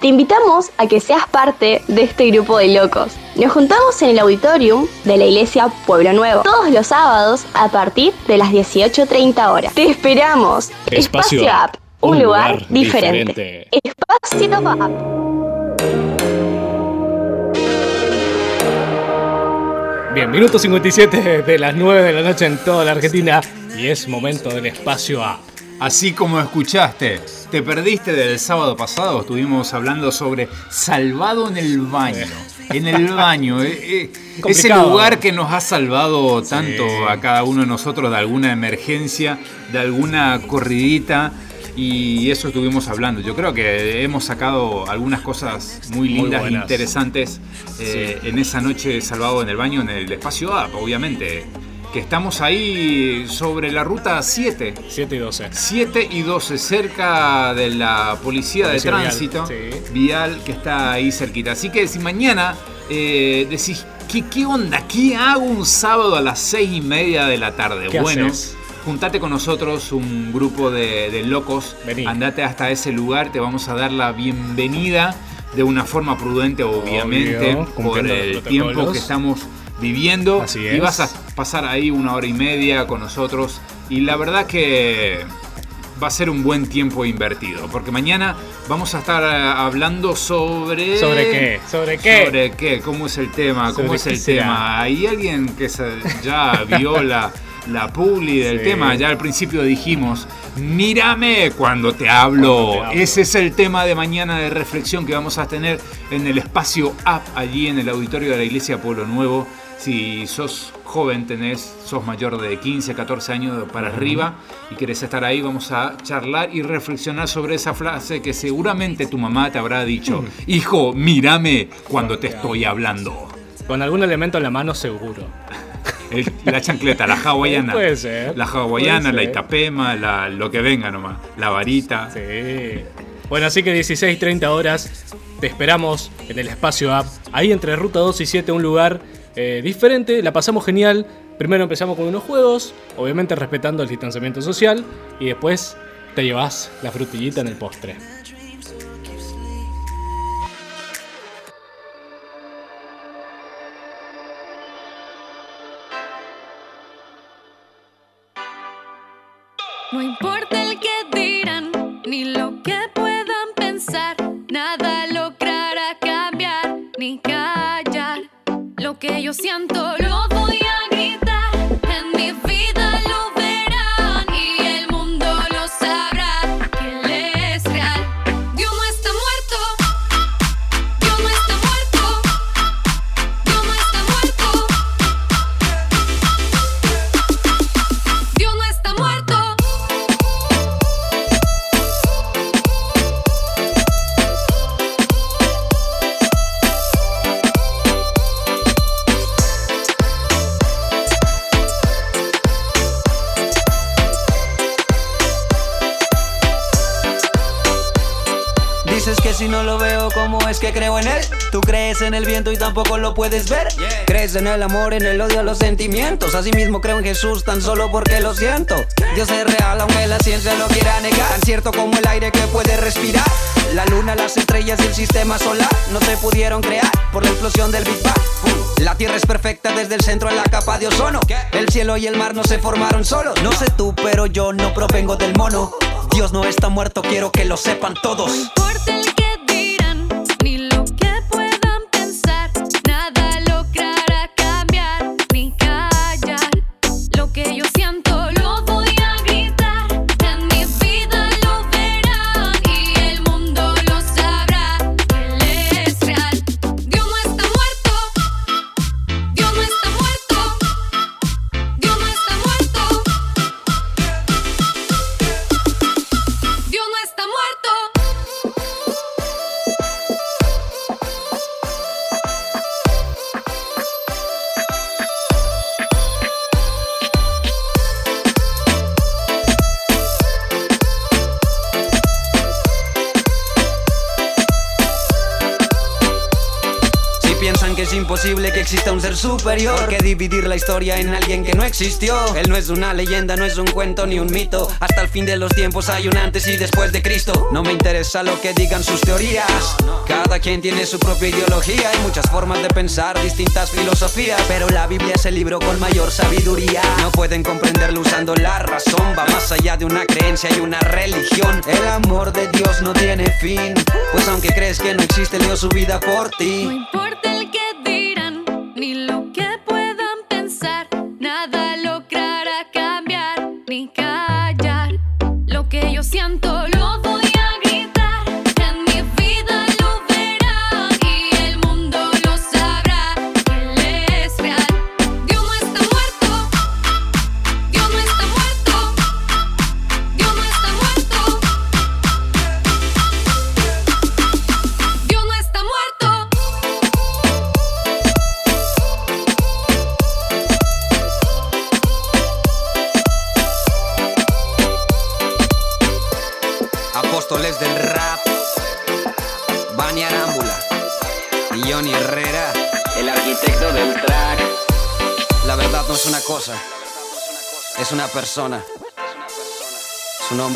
Te invitamos a que seas parte de este grupo de locos. Nos juntamos en el auditorium de la iglesia Pueblo Nuevo todos los sábados a partir de las 18.30 horas. Te esperamos. Espacio App. Un, lugar, diferente. Espacio App. Bien, minuto 57 de las 9 de la noche en toda la Argentina y es momento del espacio A. Así como escuchaste, te perdiste del sábado pasado, estuvimos hablando sobre salvado en el baño. En el baño, eh, eh, ese lugar que nos ha salvado tanto a cada uno de nosotros de alguna emergencia, de alguna corridita. Y eso estuvimos hablando. Yo creo que hemos sacado algunas cosas muy Muy lindas e buenas. interesantes eh, en esa noche salvado en el baño, en el espacio A, obviamente. Que estamos ahí sobre la ruta 7. 7 y 12. 7 y 12, cerca de la policía, Policía de vial, tránsito sí. vial que está ahí cerquita. Así que si mañana eh, decís, ¿qué, ¿qué onda? ¿Qué hago un sábado a las 6 y media de la tarde? ¿Qué bueno, haces? juntate con nosotros, un grupo de, de locos. Andate hasta ese lugar, te vamos a dar la bienvenida de una forma prudente, obviamente, Obvio, por el tiempo que estamos viviendo. Así Y vas a pasar ahí una hora y media con nosotros. Y la verdad que va a ser un buen tiempo invertido. Porque mañana vamos a estar eh, hablando sobre. ¿Sobre qué? ¿Sobre qué? ¿Sobre qué? ¿Cómo es el tema? ¿Cómo ¿Sobre es el será? tema? Hay alguien que se- ya vio la, la publi del Sí. tema. Ya al principio dijimos. Mírame cuando te hablo. Ese es el tema de mañana de reflexión que vamos a tener en el espacio App, allí en el auditorio de la Iglesia Pueblo Nuevo. Si sos joven, tenés, sos mayor de 15, 14 años para arriba y querés estar ahí, vamos a charlar y reflexionar sobre esa frase que seguramente tu mamá te habrá dicho. Hijo, mírame cuando te estoy hablando. Con algún elemento en la mano seguro. El- la chancleta, la hawaiana. Puede ser, La hawaiana, puede la itapema, la- lo que venga nomás. La varita. Sí. Bueno, así que 16.30 horas te esperamos en el espacio app. Ahí entre Ruta 2 y 7, un lugar eh, diferente. La pasamos genial. Primero empezamos con unos juegos, obviamente respetando el distanciamiento social. Y después te llevas la frutillita en el postre. Yo siento En el viento y tampoco lo puedes ver. Crees en el amor, en el odio, los sentimientos. Asimismo creo en Jesús tan solo porque lo siento. Dios es real, aunque la ciencia lo quiera negar. Tan cierto como el aire que puede respirar. La luna, las estrellas y el sistema solar no se pudieron crear por la explosión del Big Bang. La tierra es perfecta desde el centro a la capa de ozono. El cielo y el mar no se formaron solos. No sé tú, pero yo no provengo del mono. Dios no está muerto, quiero que lo sepan todos. Exista un ser superior. ¿Por qué dividir la historia en alguien que no existió? Él no es una leyenda, no es un cuento ni un mito. Hasta el fin de los tiempos hay un antes y después de Cristo. No me interesa lo que digan sus teorías. Cada quien tiene su propia ideología. Hay muchas formas de pensar, distintas filosofías. Pero la Biblia es el libro con mayor sabiduría. No pueden comprenderlo usando la razón. Va más allá de una creencia y una religión. El amor de Dios no tiene fin. Pues aunque crees que no existe, dio su vida por No ti. importa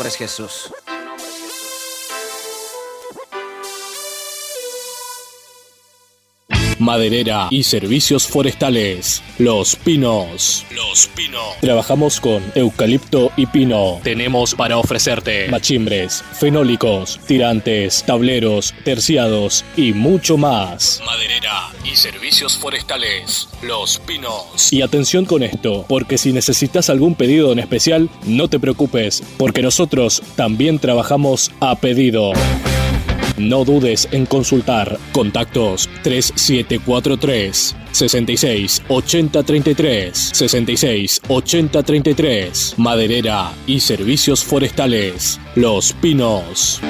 nombre es Jesús. Maderera y servicios forestales. Los Pinos. Los Pinos. Trabajamos con eucalipto y pino. Tenemos para ofrecerte machimbres, fenólicos, tirantes, tableros, terciados y mucho más. Maderera y servicios forestales. Los Pinos. Y atención con esto, porque si necesitas algún pedido en especial, no te preocupes, porque nosotros también trabajamos a pedido. No dudes en consultar. Contactos 3743 66 80 33 66 80 33 Maderera y servicios forestales. Los Pinos.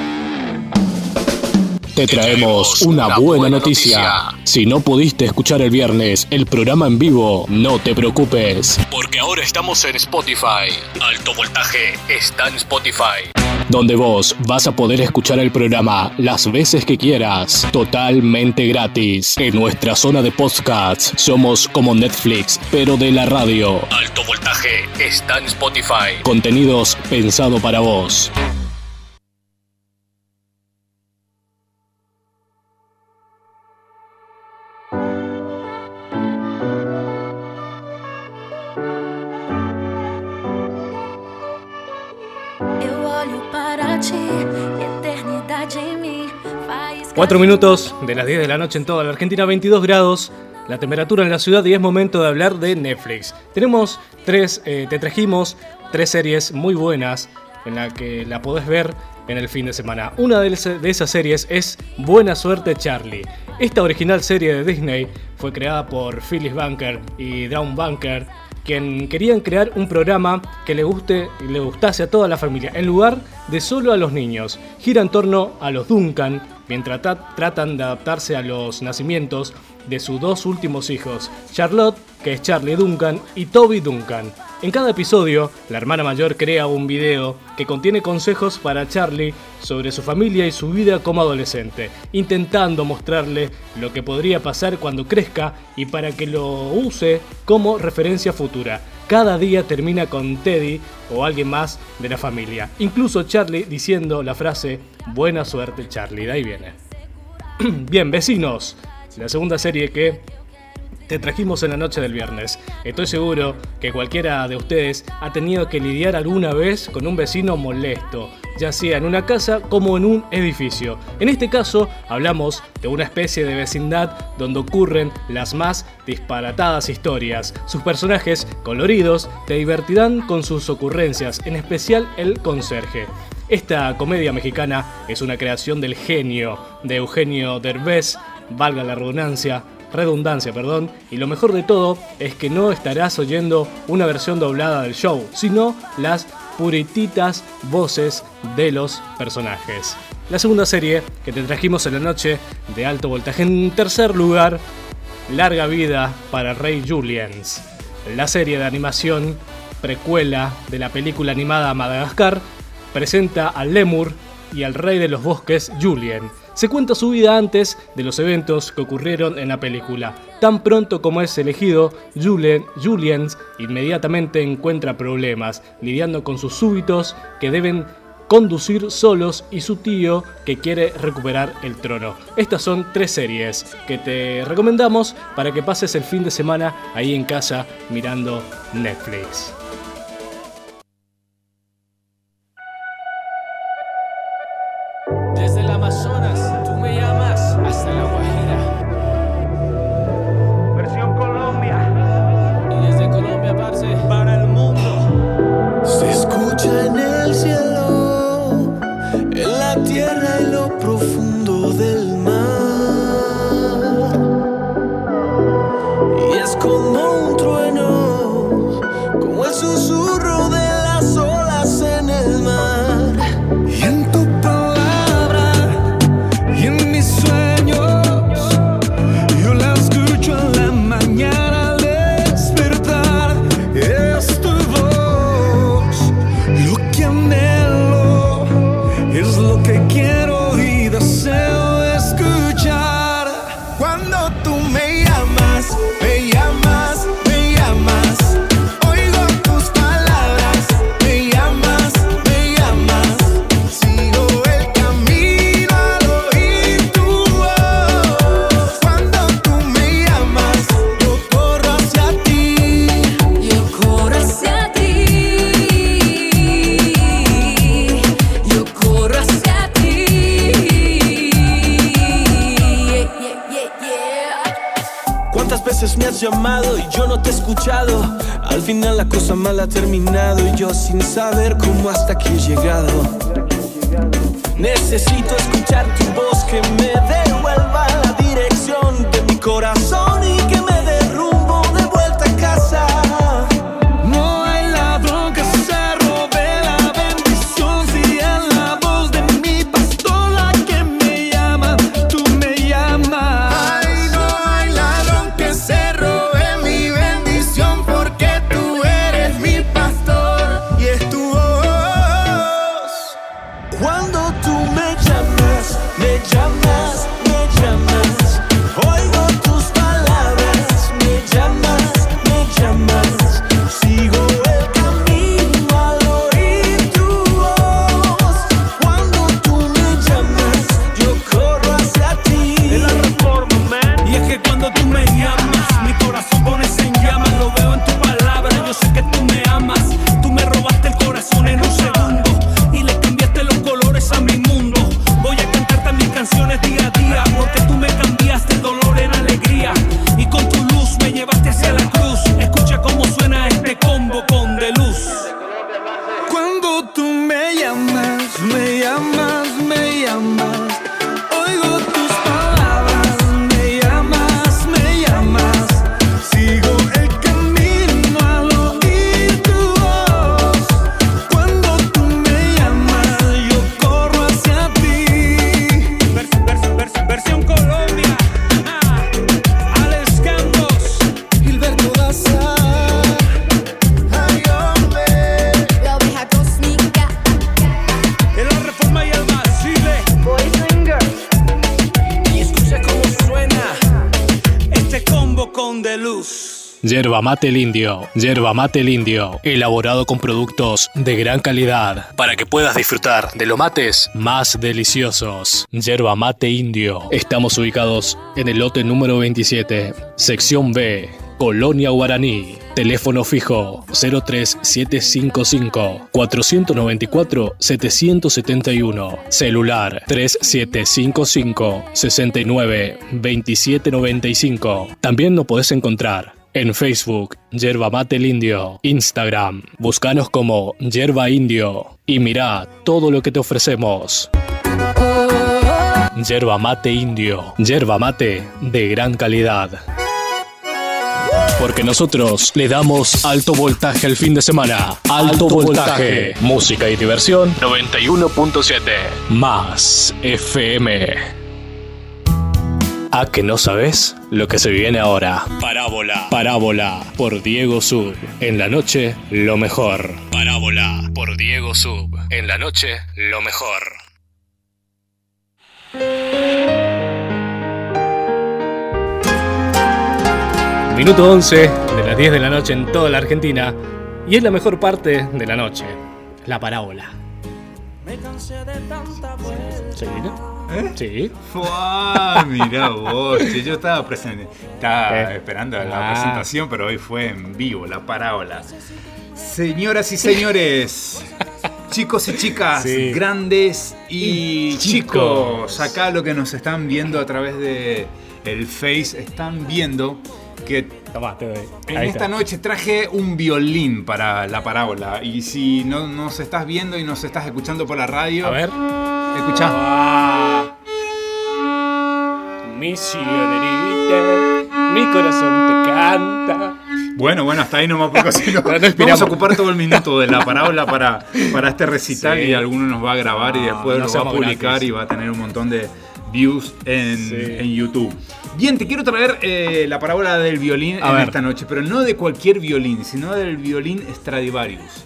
Te traemos una buena noticia. Si no pudiste escuchar el viernes el programa en vivo, no te preocupes. Porque ahora estamos en Spotify. Alto Voltaje está en Spotify. Donde vos vas a poder escuchar el programa las veces que quieras, totalmente gratis. En nuestra zona de podcasts somos como Netflix, pero de la radio. Alto Voltaje está en Spotify. Contenidos pensado para vos. 4 minutos de las 10 de la noche en toda la Argentina, 22 grados. La temperatura en la ciudad y es momento de hablar de Netflix. Tenemos tres, eh, te trajimos tres series muy buenas en la que la podés ver en el fin de semana. Una de, esas series es Buena Suerte Charlie. Esta original serie de Disney fue creada por Phyllis Bunker y Dawn Bunker, quien querían crear un programa que le guste le gustase a toda la familia, en lugar de solo a los niños. Gira en torno a los Duncan, mientras tra- tratan de adaptarse a los nacimientos de sus dos últimos hijos, Charlotte, que es Charlie Duncan, y Toby Duncan. En cada episodio, la hermana mayor crea un video que contiene consejos para Charlie sobre su familia y su vida como adolescente, intentando mostrarle lo que podría pasar cuando crezca y para que lo use como referencia futura. Cada día termina con Teddy o alguien más de la familia, incluso Charlie diciendo la frase Buena suerte Charlie, de ahí viene. Bien, vecinos, la segunda serie que te trajimos en la noche del viernes. Estoy seguro que cualquiera de ustedes ha tenido que lidiar alguna vez con un vecino molesto, ya sea en una casa como en un edificio. En este caso hablamos de una especie de vecindad donde ocurren las más disparatadas historias. Sus personajes coloridos te divertirán con sus ocurrencias, en especial el conserje. Esta comedia mexicana es una creación del genio de Eugenio Derbez, valga la redundancia, redundancia, perdón, y lo mejor de todo es que no estarás oyendo una versión doblada del show, sino las purititas voces de los personajes. La segunda serie que te trajimos en la noche de alto voltaje en tercer lugar, Larga vida para Rey Julians, la serie de animación precuela de la película animada Madagascar presenta al Lemur y al rey de los bosques, Julien. Se cuenta su vida antes de los eventos que ocurrieron en la película. Tan pronto como es elegido, Julien, Julians inmediatamente encuentra problemas, lidiando con sus súbitos que deben conducir solos y su tío que quiere recuperar el trono. Estas son tres series que te recomendamos para que pases el fin de semana ahí en casa mirando Netflix. Lo que Al final la cosa mal ha terminado y yo sin saber cómo hasta aquí he llegado. Necesito escuchar tu voz que me devuelva la dirección de mi corazón Yerba mate indio, yerba mate indio, elaborado con productos de gran calidad para que puedas disfrutar de los mates más deliciosos. Yerba mate indio. Estamos ubicados en el lote número 27, sección B, Colonia Guaraní. Teléfono fijo 03755 494 771. Celular 3755 69 2795. También nos podés encontrar en Facebook, Yerba Mate el Indio, Instagram, búscanos como Yerba Indio y mirá todo lo que te ofrecemos. Yerba Mate Indio, Yerba Mate de gran calidad. Porque nosotros le damos alto voltaje al fin de semana. Alto, voltaje. Música y diversión 91.7. Más FM a que no sabes lo que se viene ahora. Parábola, parábola por Diego Sub. En la noche, lo mejor. Parábola por Diego Sub. En la noche, lo mejor. Minuto 11 de las 10 de la noche en toda la Argentina y es la mejor parte de la noche, la parábola. Me cansé de tanta vuelta. ¿Se? ¿Eh? Sí. Fuá, mirá vos, che, yo estaba presente, estaba Eh. esperando la Ah. presentación, pero hoy fue en vivo, la parábola. Señoras y señores, chicos y chicas, Sí. grandes y, Y chicos. chicos. acá lo que nos están viendo a través de el Face, están viendo que Tomá, te doy. en Ahí esta está. noche traje un violín para la parábola. Y si no nos estás viendo y nos estás escuchando por la radio, A ver. Escuchá. Ah. Misionerita, mi corazón te canta. Bueno, bueno, hasta ahí nomás porque si no, vamos a ocupar todo el minuto de la parábola para, para este recital Sí. y alguno nos va a grabar y después no lo va a publicar gratis. y va a tener un montón de views en, Sí. en YouTube. Bien, te quiero traer eh, la parábola del violín A en ver. esta noche, pero no de cualquier violín, sino del violín Stradivarius.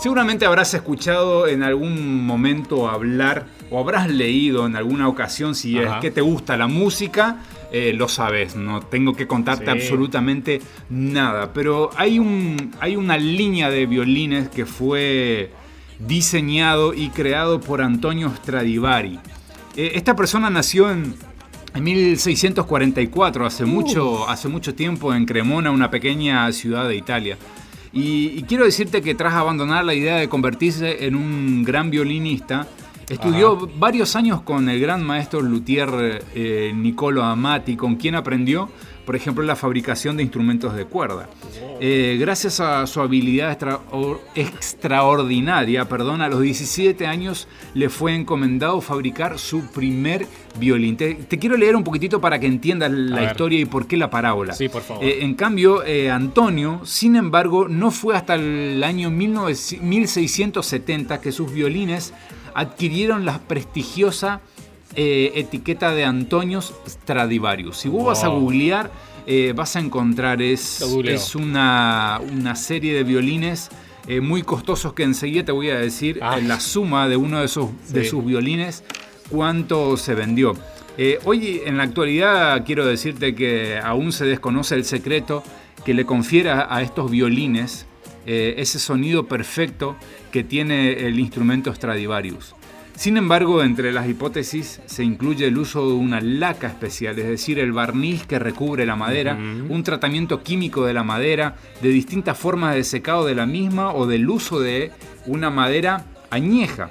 Seguramente habrás escuchado en algún momento hablar o habrás leído en alguna ocasión si es que te gusta la música, eh, lo sabes, no tengo que contarte Sí. absolutamente nada, pero hay, un, hay una línea de violines que fue diseñado y creado por Antonio Stradivari. Eh, esta persona nació en, en 1644, hace mucho, hace mucho tiempo, en Cremona, una pequeña ciudad de Italia. Y, y quiero decirte que tras abandonar la idea de convertirse en un gran violinista, estudió varios años con el gran maestro luthier eh, Niccolo Amati, con quien aprendió, por ejemplo, la fabricación de instrumentos de cuerda. Eh, gracias a su habilidad extra- or- extraordinaria, perdón, a los 17 años le fue encomendado fabricar su primer violín. Te, te quiero leer un poquitito para que entiendas la historia y por qué la parábola. Sí, por favor. Eh, en cambio, eh, Antonio, sin embargo, no fue hasta el año 19 1670 que sus violines adquirieron la prestigiosa eh, etiqueta de Antonios Stradivarius. Si vos vas a googlear, eh, vas a encontrar, es, una, una serie de violines eh, muy costosos que enseguida te voy a decir Ah. la suma de uno de, esos, de sus violines, cuánto se vendió. Hoy en la actualidad quiero decirte que aún se desconoce el secreto que le confiere a estos violines ese sonido perfecto que tiene el instrumento Stradivarius. Sin embargo, entre las hipótesis se incluye el uso de una laca especial, es decir, el barniz que recubre la madera, un tratamiento químico de la madera, de distintas formas de secado de la misma o del uso de una madera añeja.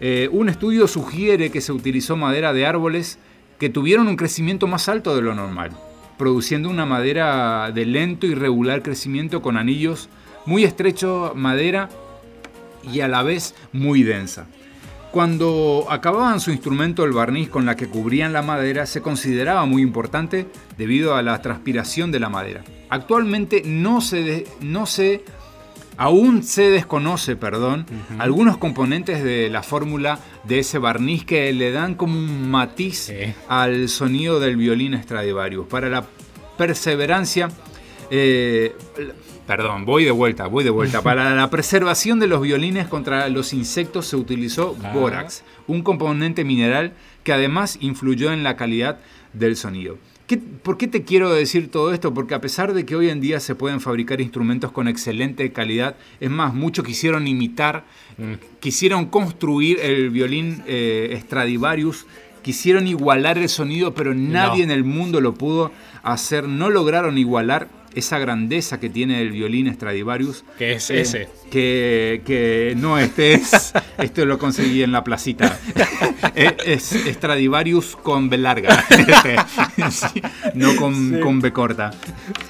Eh, un estudio sugiere que se utilizó madera de árboles que tuvieron un crecimiento más alto de lo normal, produciendo una madera de lento y regular crecimiento con anillos muy estrechos, madera y a la vez muy densa. Cuando acababan su instrumento, el barniz con la que cubrían la madera se consideraba muy importante debido a la transpiración de la madera. Actualmente no se, de- no se aún se desconoce, perdón, algunos componentes de la fórmula de ese barniz que le dan como un matiz al sonido del violín Stradivarius. Para la perseverancia, eh, perdón, voy de vuelta, voy de vuelta. Para la preservación de los violines contra los insectos se utilizó Ah. bórax, un componente mineral que además influyó en la calidad del sonido. ¿Qué- ¿Por qué te quiero decir todo esto? Porque a pesar de que hoy en día se pueden fabricar instrumentos con excelente calidad, es más, muchos quisieron imitar, quisieron construir el violín eh, Stradivarius, quisieron igualar el sonido, pero nadie No. en el mundo lo pudo hacer, no lograron igualar esa grandeza que tiene el violín Stradivarius. Que es Eh, ese. Que, que no, este es. Este lo conseguí en la placita. Eh, es Stradivarius con B larga. Este, no con, Sí. con B corta.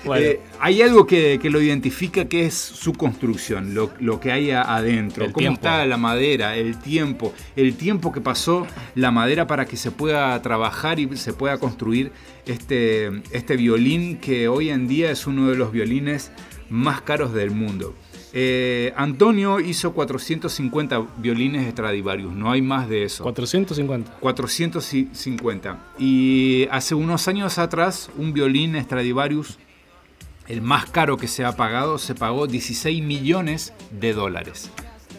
Bueno. Eh, hay algo que, que lo identifica que es su construcción, lo, lo que hay adentro, El cómo tiempo. está la madera, el tiempo, el tiempo que pasó la madera para que se pueda trabajar y se pueda construir este, este violín que hoy en día es uno de los violines más caros del mundo. Eh, Antonio hizo 450 violines Stradivarius, no hay más de eso. 450. 450. Y hace unos años atrás, un violín Stradivarius, el más caro que se ha pagado, se pagó 16 millones de dólares.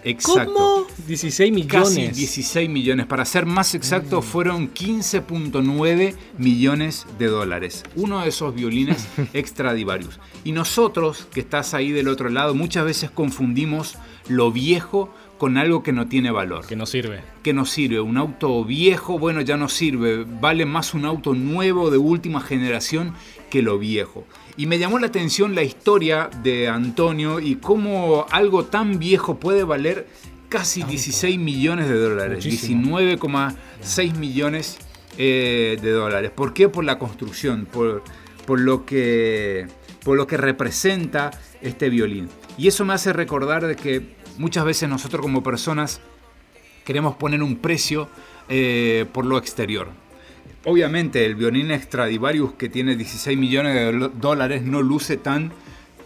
Exacto. ¿Cómo? 16 millones. Casi 16 millones. Para ser más exacto, fueron 15.9 millones de dólares. Uno de esos violines Extradivarius. Y nosotros, que estás ahí del otro lado, muchas veces confundimos lo viejo con algo que no tiene valor. Que no sirve. Que no sirve. Un auto viejo, bueno, ya no sirve. Vale más un auto nuevo de última generación que lo viejo. Y me llamó la atención la historia de Antonio y cómo algo tan viejo puede valer casi 16 millones de dólares. Muchísimo. 19,6 millones eh, de dólares. ¿Por qué? Por la construcción, por, por, lo que, por lo que representa este violín. Y eso me hace recordar de que muchas veces nosotros como personas queremos poner un precio eh, por lo exterior. Obviamente el violín Stradivarius que tiene 16 millones de dólares no luce tan,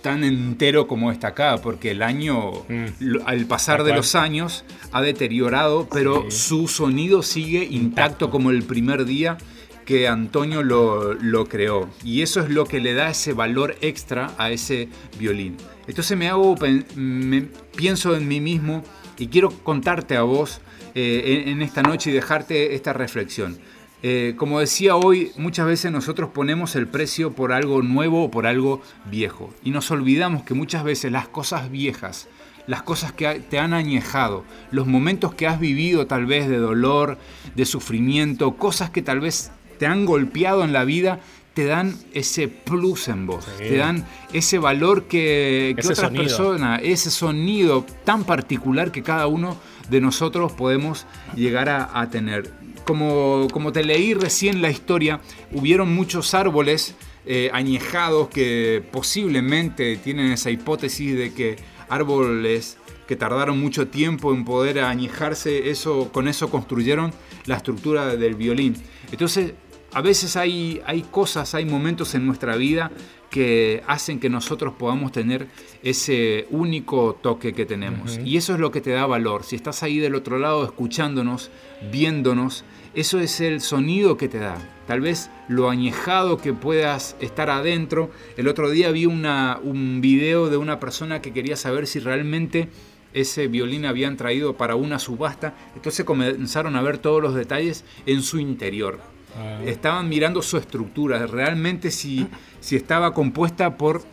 tan entero como está acá, porque el año, lo- al pasar de los años, ha deteriorado, pero su sonido sigue intacto como el primer día que Antonio lo, lo creó. Y eso es lo que le da ese valor extra a ese violín. Entonces me hago, me- pienso en mí mismo y quiero contarte a vos eh, en, en esta noche y dejarte esta reflexión. Eh, como decía hoy, muchas veces nosotros ponemos el precio por algo nuevo o por algo viejo. Y nos olvidamos que muchas veces las cosas viejas, las cosas que te han añejado, los momentos que has vivido tal vez de dolor, de sufrimiento, cosas que tal vez te han golpeado en la vida, te dan ese plus en vos, Sí. te dan ese valor que, que otras personas, ese sonido tan particular que cada uno de nosotros podemos llegar a, a tener. Como, como te leí recién la historia, hubieron muchos árboles eh, añejados que posiblemente tienen esa hipótesis de que árboles que tardaron mucho tiempo en poder añejarse, eso, con eso construyeron la estructura del violín. Entonces, a veces hay, hay cosas, hay momentos en nuestra vida que hacen que nosotros podamos tener ese único toque que tenemos. Y eso es lo que te da valor. Si estás ahí del otro lado escuchándonos, viéndonos, eso es el sonido que te da. Tal vez lo añejado que puedas estar adentro. El otro día vi una, un video de una persona que quería saber si realmente ese violín habían traído para una subasta. Entonces comenzaron a ver todos los detalles en su interior. Ah. Estaban mirando su estructura, realmente si, si estaba compuesta por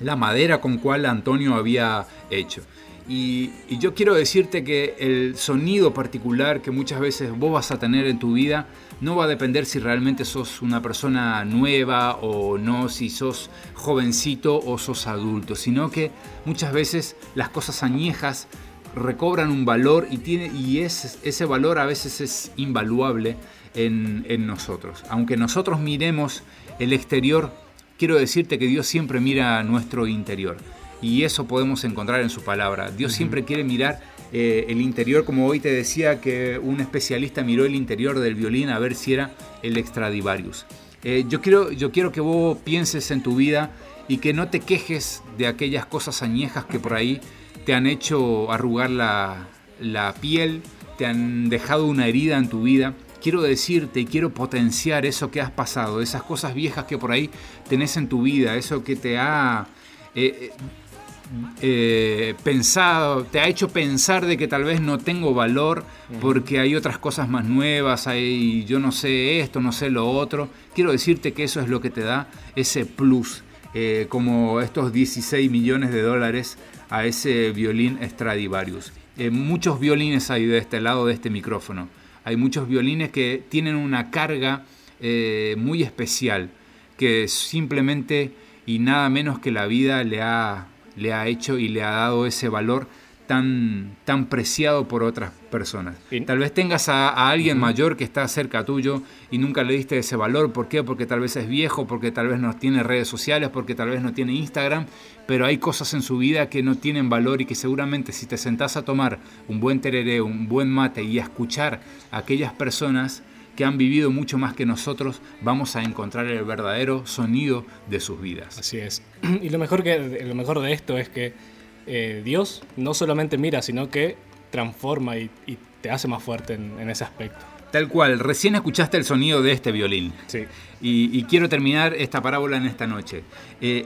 la madera con cual Antonio había hecho. Y, yo quiero decirte que el sonido particular que muchas veces vos vas a tener en tu vida no va a depender si realmente sos una persona nueva o no, si sos jovencito o sos adulto, sino que muchas veces las cosas añejas recobran un valor y, tiene, y es, ese valor a veces es invaluable en nosotros. Aunque nosotros miremos el exterior, quiero decirte que Dios siempre mira nuestro interior. Y eso podemos encontrar en su palabra. Dios siempre quiere mirar eh, el interior, como hoy te decía que un especialista miró el interior del violín a ver si era el Extradivarius. Eh, yo, quiero, yo quiero que vos pienses en tu vida y que no te quejes de aquellas cosas añejas que por ahí te han hecho arrugar la, la piel, te han dejado una herida en tu vida. Quiero decirte y quiero potenciar eso que has pasado, esas cosas viejas que por ahí tenés en tu vida, eso que te ha eh, eh, pensado, te ha hecho pensar de que tal vez no tengo valor porque hay otras cosas más nuevas, hay yo no sé esto, no sé lo otro. Quiero decirte que eso es lo que te da ese plus, eh, como estos 16 millones de dólares a ese violín Stradivarius. Eh, muchos violines hay de este lado de este micrófono. Hay muchos violines que tienen una carga muy especial, que simplemente y nada menos que la vida le ha, le ha hecho y le ha dado ese valor tan, tan preciado por otras personas. Tal vez tengas a, a alguien mayor que está cerca tuyo y nunca le diste ese valor. ¿Por qué? Porque tal vez es viejo, porque tal vez no tiene redes sociales, porque tal vez no tiene Instagram, pero hay cosas en su vida que no tienen valor y que seguramente si te sentás a tomar un buen tereré, un buen mate y a escuchar a aquellas personas que han vivido mucho más que nosotros, vamos a encontrar el verdadero sonido de sus vidas. Así es. Y lo mejor, que, lo mejor de esto es que eh, Dios no solamente mira, sino que transforma y, y te hace más fuerte en, en, ese aspecto. Tal cual, recién escuchaste el sonido de este violín. Sí. Y, y quiero terminar esta parábola en esta noche. Eh,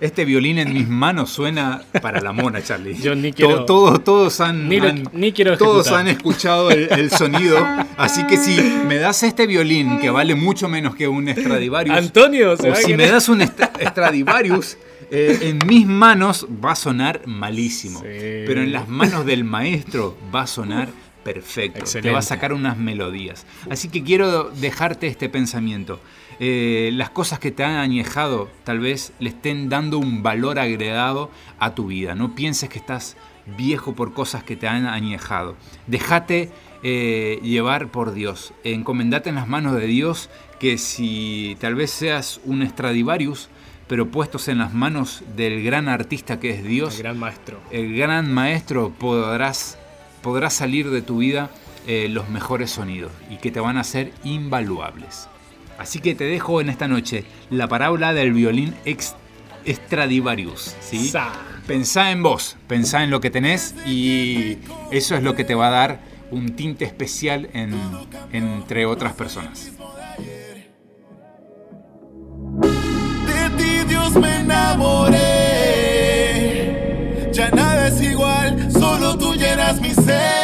Este violín en mis manos suena para la mona, Charlie. Yo ni quiero- To- Todos, todos han, Ni lo- han- ni quiero todos han escuchado el, el sonido. Así que si me das este violín que vale mucho menos que un Stradivarius, Antonio, o si me das un Stra- Stradivarius, eh, en mis manos va a sonar malísimo. Pero en las manos del maestro va a sonar perfecto. Te va a sacar unas melodías. Así que quiero dejarte este pensamiento. Eh, las cosas que te han añejado tal vez le estén dando un valor agregado a tu vida. No pienses que estás viejo por cosas que te han añejado. Déjate eh, llevar por Dios. Encomendate en las manos de Dios que si tal vez seas un Stradivarius, pero puestos en las manos del gran artista que es Dios, El gran maestro. el gran maestro, podrás, podrás salir de tu vida eh, los mejores sonidos y que te van a ser invaluables. Así que te dejo en esta noche la parábola del violín ex Stradivarius. ¿sí? Sa. Pensá en vos, pensá en lo que tenés y eso es lo que te va a dar un tinte especial en- entre otras personas. De ti, Dios, me enamoré. Ya nada es igual, solo tú llenas mi ser.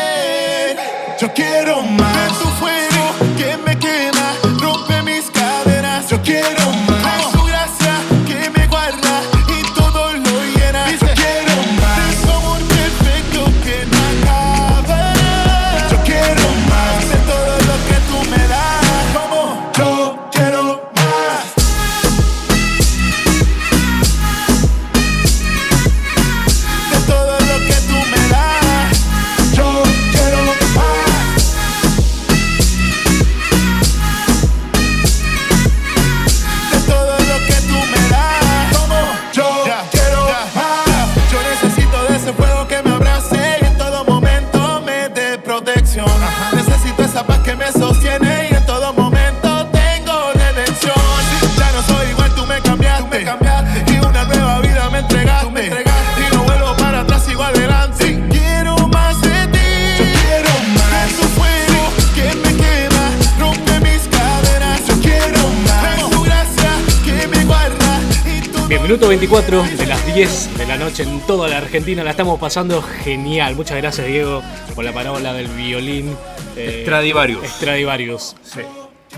Minuto 24 de las 10 de la noche en toda la Argentina. La estamos pasando genial. Muchas gracias, Diego, por la parábola del violín. eh, Stradivarius. Stradivarius. Sí.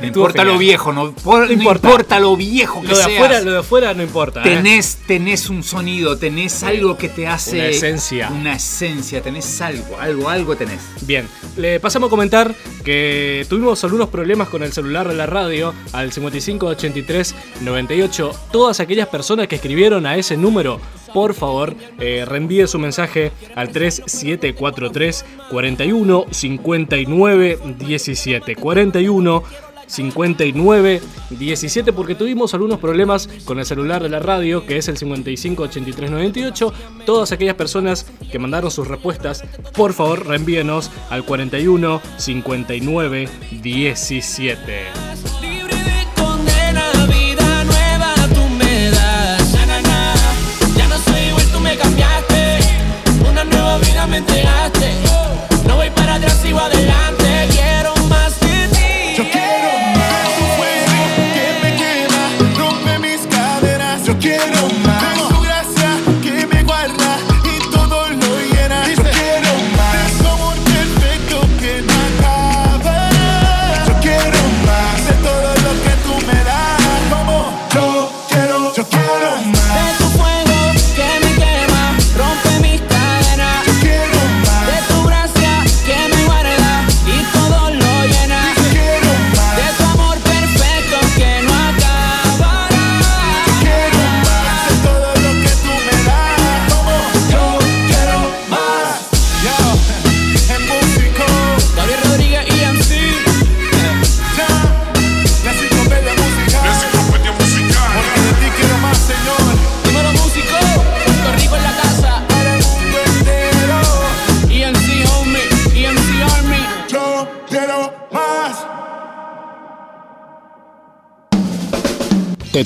No importa lo viejo, no, por- no importa. lo viejo que Lo de, seas. afuera, lo de afuera no importa. ¿eh? Tenés, tenés un sonido, tenés algo que te hace. Una esencia. Una esencia, tenés algo, algo, algo tenés. Bien, le pasamos a comentar que tuvimos algunos problemas con el celular de la radio al 5583 98. Todas aquellas personas que escribieron a ese número, por favor, eh, reenvíe su mensaje al 3743 41 59 17. 41 59 17 porque tuvimos algunos problemas con el celular de la radio que es el 55 83 98 todas aquellas personas que mandaron sus respuestas por favor reenvíenos al 41 59 17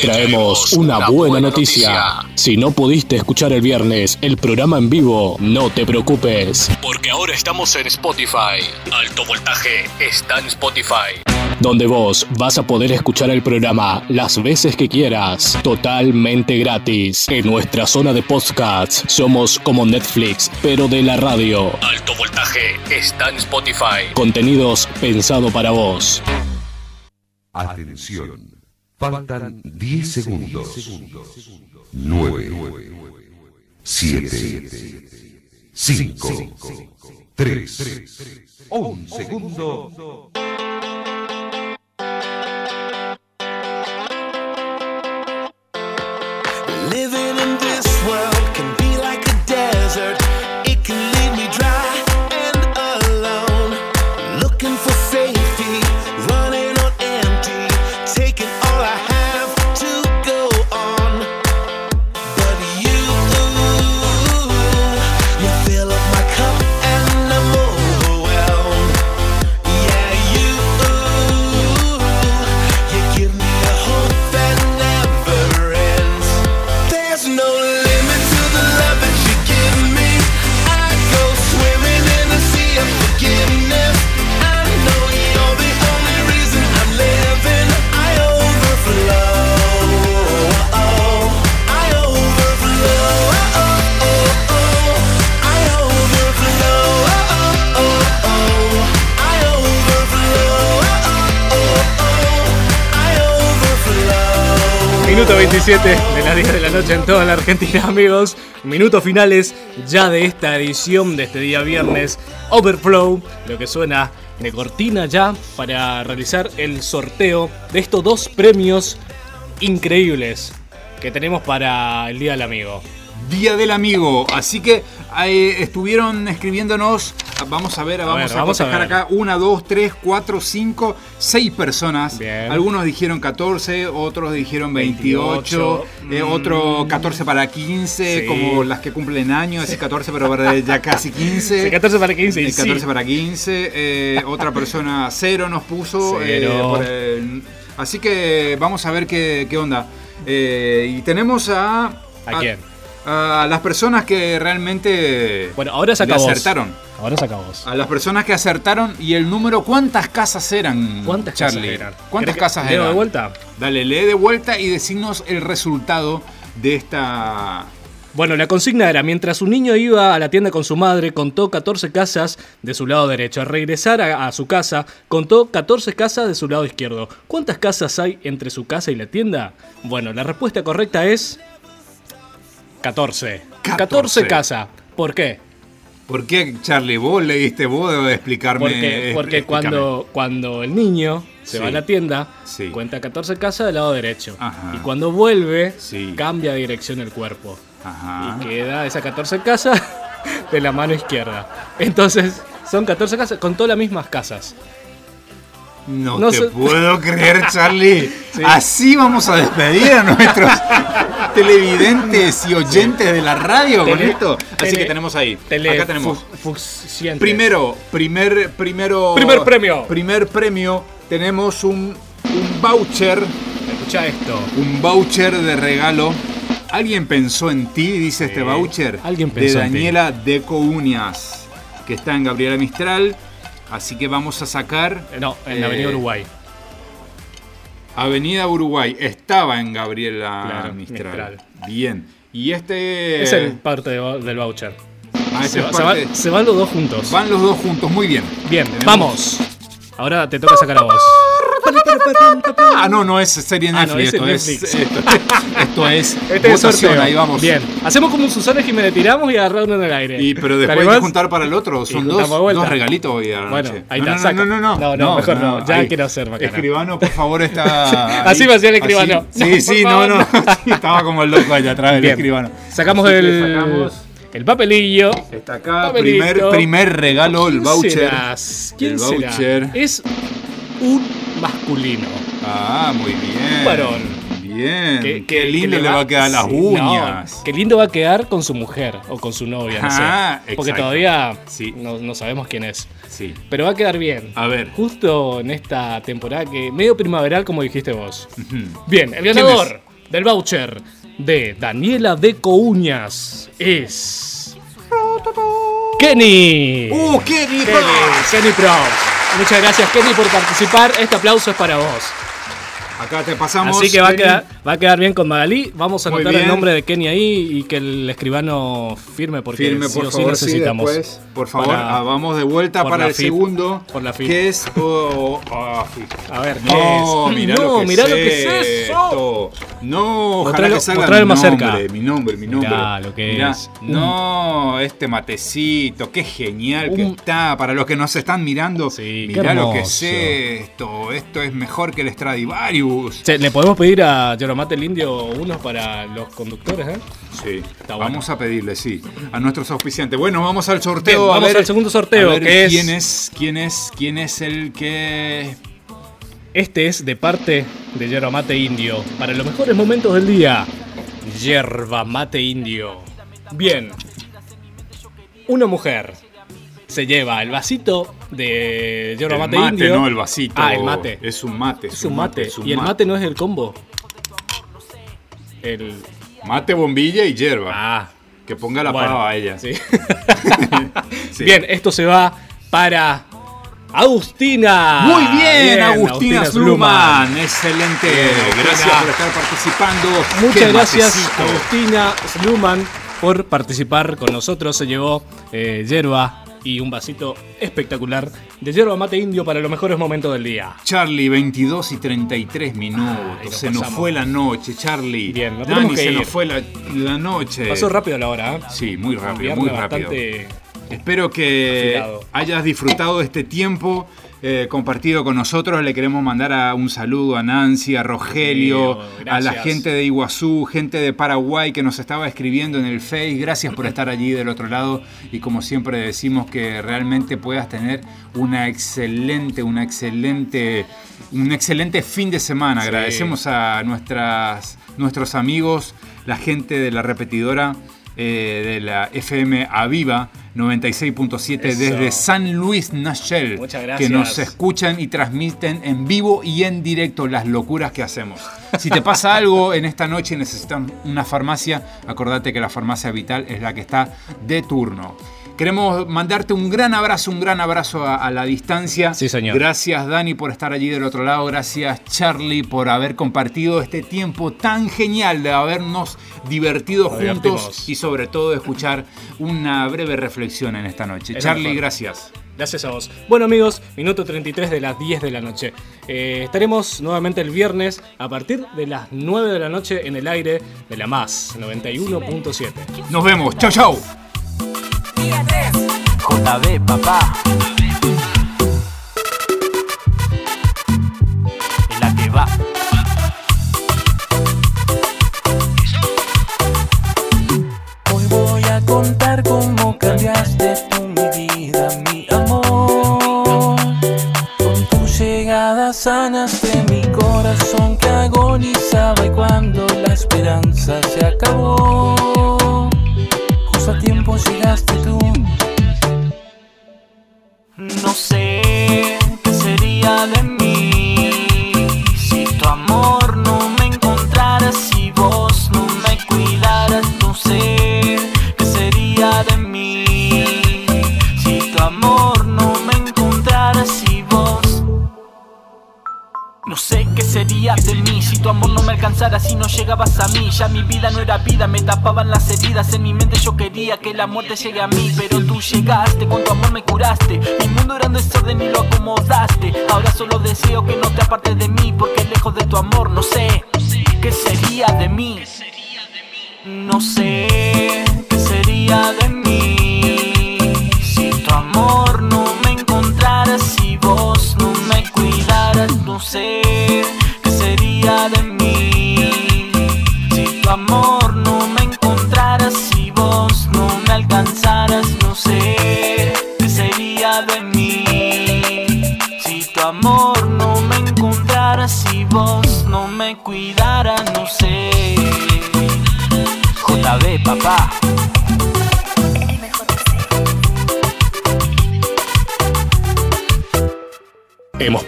traemos una buena noticia. Si no pudiste escuchar el viernes el programa en vivo, no te preocupes. Porque ahora estamos en Spotify. Alto Voltaje está en Spotify. donde vos vas a poder escuchar el programa las veces que quieras, totalmente gratis. En nuestra zona de podcasts somos como Netflix, pero de la radio. Alto voltaje está en Spotify. Contenidos pensado para vos. Atención. Faltan 10 segundos. 9, 7, 5, 3, 1 segundo. 17 de las 10 de la noche en toda la Argentina, amigos. Minutos finales ya de esta edición de este día viernes. Overflow, lo que suena de cortina ya para realizar el sorteo de estos dos premios increíbles que tenemos para el Día del Amigo. Día del Amigo. Así que eh, estuvieron escribiéndonos. Vamos a ver, vamos ver, a, vamos a ver. acá. Una, dos, tres, cuatro, cinco, seis personas. Algunos dijeron 14, otros dijeron 28, 28, eh, otro 14 para 15, Sí. como las que cumplen años, ese 14 pero para ya casi 15. Sí, 14 para 15 y El 14 sí. para 15. eh, otra persona 0 nos puso. eh, Cero. por así que vamos a ver qué, qué onda. Eh, y tenemos a... ¿A quién? A las personas que realmente Bueno, ahora saca vos. acertaron. Ahora saca vos. A las personas que acertaron y el número, ¿cuántas casas eran? ¿Cuántas Charlie? casas eran? ¿Cuántas ¿Querés que casas leo eran? de vuelta? Dale, lee de vuelta y decirnos el resultado de esta. Bueno, la consigna era, mientras un niño iba a la tienda con su madre, contó 14 casas de su lado derecho. Al regresar a, a su casa, contó 14 casas de su lado izquierdo. ¿Cuántas casas hay entre su casa y la tienda? Bueno, la respuesta correcta es... 14. 14, casas. ¿Por qué? ¿Por qué, Charlie? Vos le diste, vos debes explicarme. Porque, eh, porque explícame. cuando, cuando el niño se Sí. va a la tienda, Sí. cuenta 14 casas del lado derecho. Ajá. Y cuando vuelve, Sí. cambia de dirección el cuerpo. Ajá. Y queda esa 14 casas de la mano izquierda. Entonces, son 14 casas, contó las mismas casas. No, No te puedo creer, Charlie. Sí. Así vamos a despedir a nuestros televidentes y oyentes de la radio con esto. Así tele- que tenemos ahí. tele- Acá tenemos. Primero, primer, primero. Primer premio. Primer premio. Tenemos un, un voucher. Escucha esto. Un voucher de regalo. ¿Alguien pensó en ti? Dice este voucher. alguien pensó De en ti. Daniela Deco Uñas. Que está en Gabriela Mistral. Así que vamos a sacar. No, en la Avenida eh, Uruguay. Avenida Uruguay. Estaba en Gabriela Claro, Mistral. Mistral. Bien. Y este. es el parte de- del voucher. Ah, ese se, va- van- se van los dos juntos. Van los dos juntos, muy bien. Bien, Tenemos- vamos. Ahora te toca sacar a vos. Ah, no, no es serie Ah, no, Netflix. ese esto, es esto, esto es Este es votación, ahí vamos. Bien. Hacemos como un Susana Jiménez, tiramos y agarrar uno en el aire. Y, pero ¿Te después hay que juntar para el otro. Son dos, de dos regalitos hoy a la Bueno, noche. ahí no, está, no, no, no, no, No, no, mejor no, ya quiero ser bacana. Escribano, por favor, está. Así ahí. me hacía el escribano. Así. Sí, No, sí, no, no. Sí, estaba como el loco allá atrás del escribano. Sacamos Así el, sacamos el papelillo. Está acá, Papelito. primer, primer regalo, el ¿Quién voucher. serás? ¿Quién el será? voucher. Es un masculino. Ah, muy bien. Un varón. Bien. Qué lindo que le va a quedar las sí, uñas. no, qué lindo va a quedar con su mujer o con su novia, no Ah, sé. Porque exacto. todavía Sí. no, no sabemos quién es. Sí. Pero va a quedar bien. A ver. Justo en esta temporada que medio primaveral, como dijiste vos. Bien, el ¿Quién ganador del voucher de Daniela Deco Uñas es. Kenny. ¡Uh, Kenny Kenny, Kenny Props. Muchas gracias, Kenny, por participar. Este aplauso es para vos. Acá te pasamos. Así que va a, quedar, va a quedar bien con Magalí. Vamos a Muy anotar el nombre de Kenny ahí y que el escribano firme porque Firme, sí por o sí favor, sí, necesitamos. después, por favor, Para- ah, vamos de vuelta para el FIP, segundo, Por la FIP. que es... oh, ah, sí. A ver, ¿qué No, es? mirá No, lo que mirá es lo que es esto. No, ojalá que salga mi más nombre, cerca. mi nombre, mi nombre. Mirá lo que Mirá. es. No, este matecito, qué genial que está. Para los que nos están mirando, mirá lo que es esto. Esto es mejor que el Stradivarius. Che, ¿Le podemos pedir a Yoromate el Indio unos para los conductores? Eh? Sí, Está bueno. vamos a pedirle, sí, a nuestros auspiciantes. Bueno, vamos al sorteo. Bien, a vamos ver- al segundo sorteo, a ver que es- quién es, quién es, quién es el que Este es de parte de Yerba Mate Indio. Para los mejores momentos del día. Yerba Mate Indio. Bien. Una mujer se lleva el vasito de Yerba Mate, mate, Indio. no el vasito. Ah, el mate. Es un mate. Es un mate. es un y el mate no es el combo. El Mate, bombilla y hierba. Ah. Que ponga la Bueno, pava a ella. sí. Bien, esto se va para Agustina. Muy bien, Agustina Sluman. Excelente. Bien, Gracias Agustina. por estar participando. Muchas Qué gracias, matecito. Agustina Sluman, por participar con nosotros. Se llevó eh, yerba y un vasito espectacular de yerba mate indio para los mejores momentos del día. Charlie, 22 y 33 minutos. nos se nos fue la noche, Charlie. Bien, nos Dani, que se ir. nos fue la, la noche. Pasó rápido la hora, ¿eh? Sí, muy rápido, muy rápido. bastante Espero que afilado. hayas disfrutado de este tiempo eh, compartido con nosotros. Le queremos mandar a un saludo a Nancy, a Rogelio, a la gente de Iguazú, gente de Paraguay que nos estaba escribiendo en el Face. Gracias por estar allí del otro lado y como siempre decimos que realmente puedas tener una excelente, una excelente, un excelente fin de semana. Sí. Agradecemos a nuestras, nuestros amigos, la gente de la repetidora eh, de la FM Aviva 96.7 Eso. desde San Luis gracias. Que nos escuchan y transmiten en vivo y en directo las locuras que hacemos. Si te pasa algo en esta noche y necesitas una farmacia, acordate que la farmacia Vital es la que está de turno. Queremos mandarte un gran abrazo, un gran abrazo a, a la distancia. Sí, señor. Gracias Dani por estar allí del otro lado. Gracias Charlie por haber compartido este tiempo tan genial de habernos divertido juntos y sobre todo de escuchar una breve reflexión en esta noche. Es Charlie, mejor. gracias. Gracias a vos. Bueno amigos, minuto 33 de las 10 de la noche. Eh, estaremos nuevamente el viernes a partir de las 9 de la noche en el aire de la Más 91.7. Nos vemos. Chau, chau. JB, papá. La que va. Hoy voy a contar cómo cambiaste tú mi vida, mi amor. Con tu llegada sanaste Mi vida no era vida, me tapaban las heridas. En mi mente yo quería que la muerte llegue a mí, pero tú llegaste, con tu amor me curaste. Mi mundo era un desorden y lo acomodaste. Ahora solo deseo que no te apartes de mí, porque lejos de tu amor no sé qué sería de mí. No sé qué sería de mí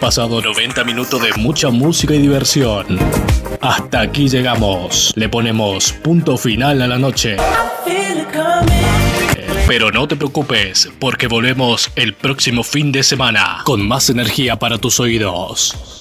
pasado 90 minutos de mucha música y diversión. Hasta aquí llegamos. Le ponemos punto final a la noche. Pero no te preocupes, porque volvemos el próximo fin de semana con más energía para tus oídos.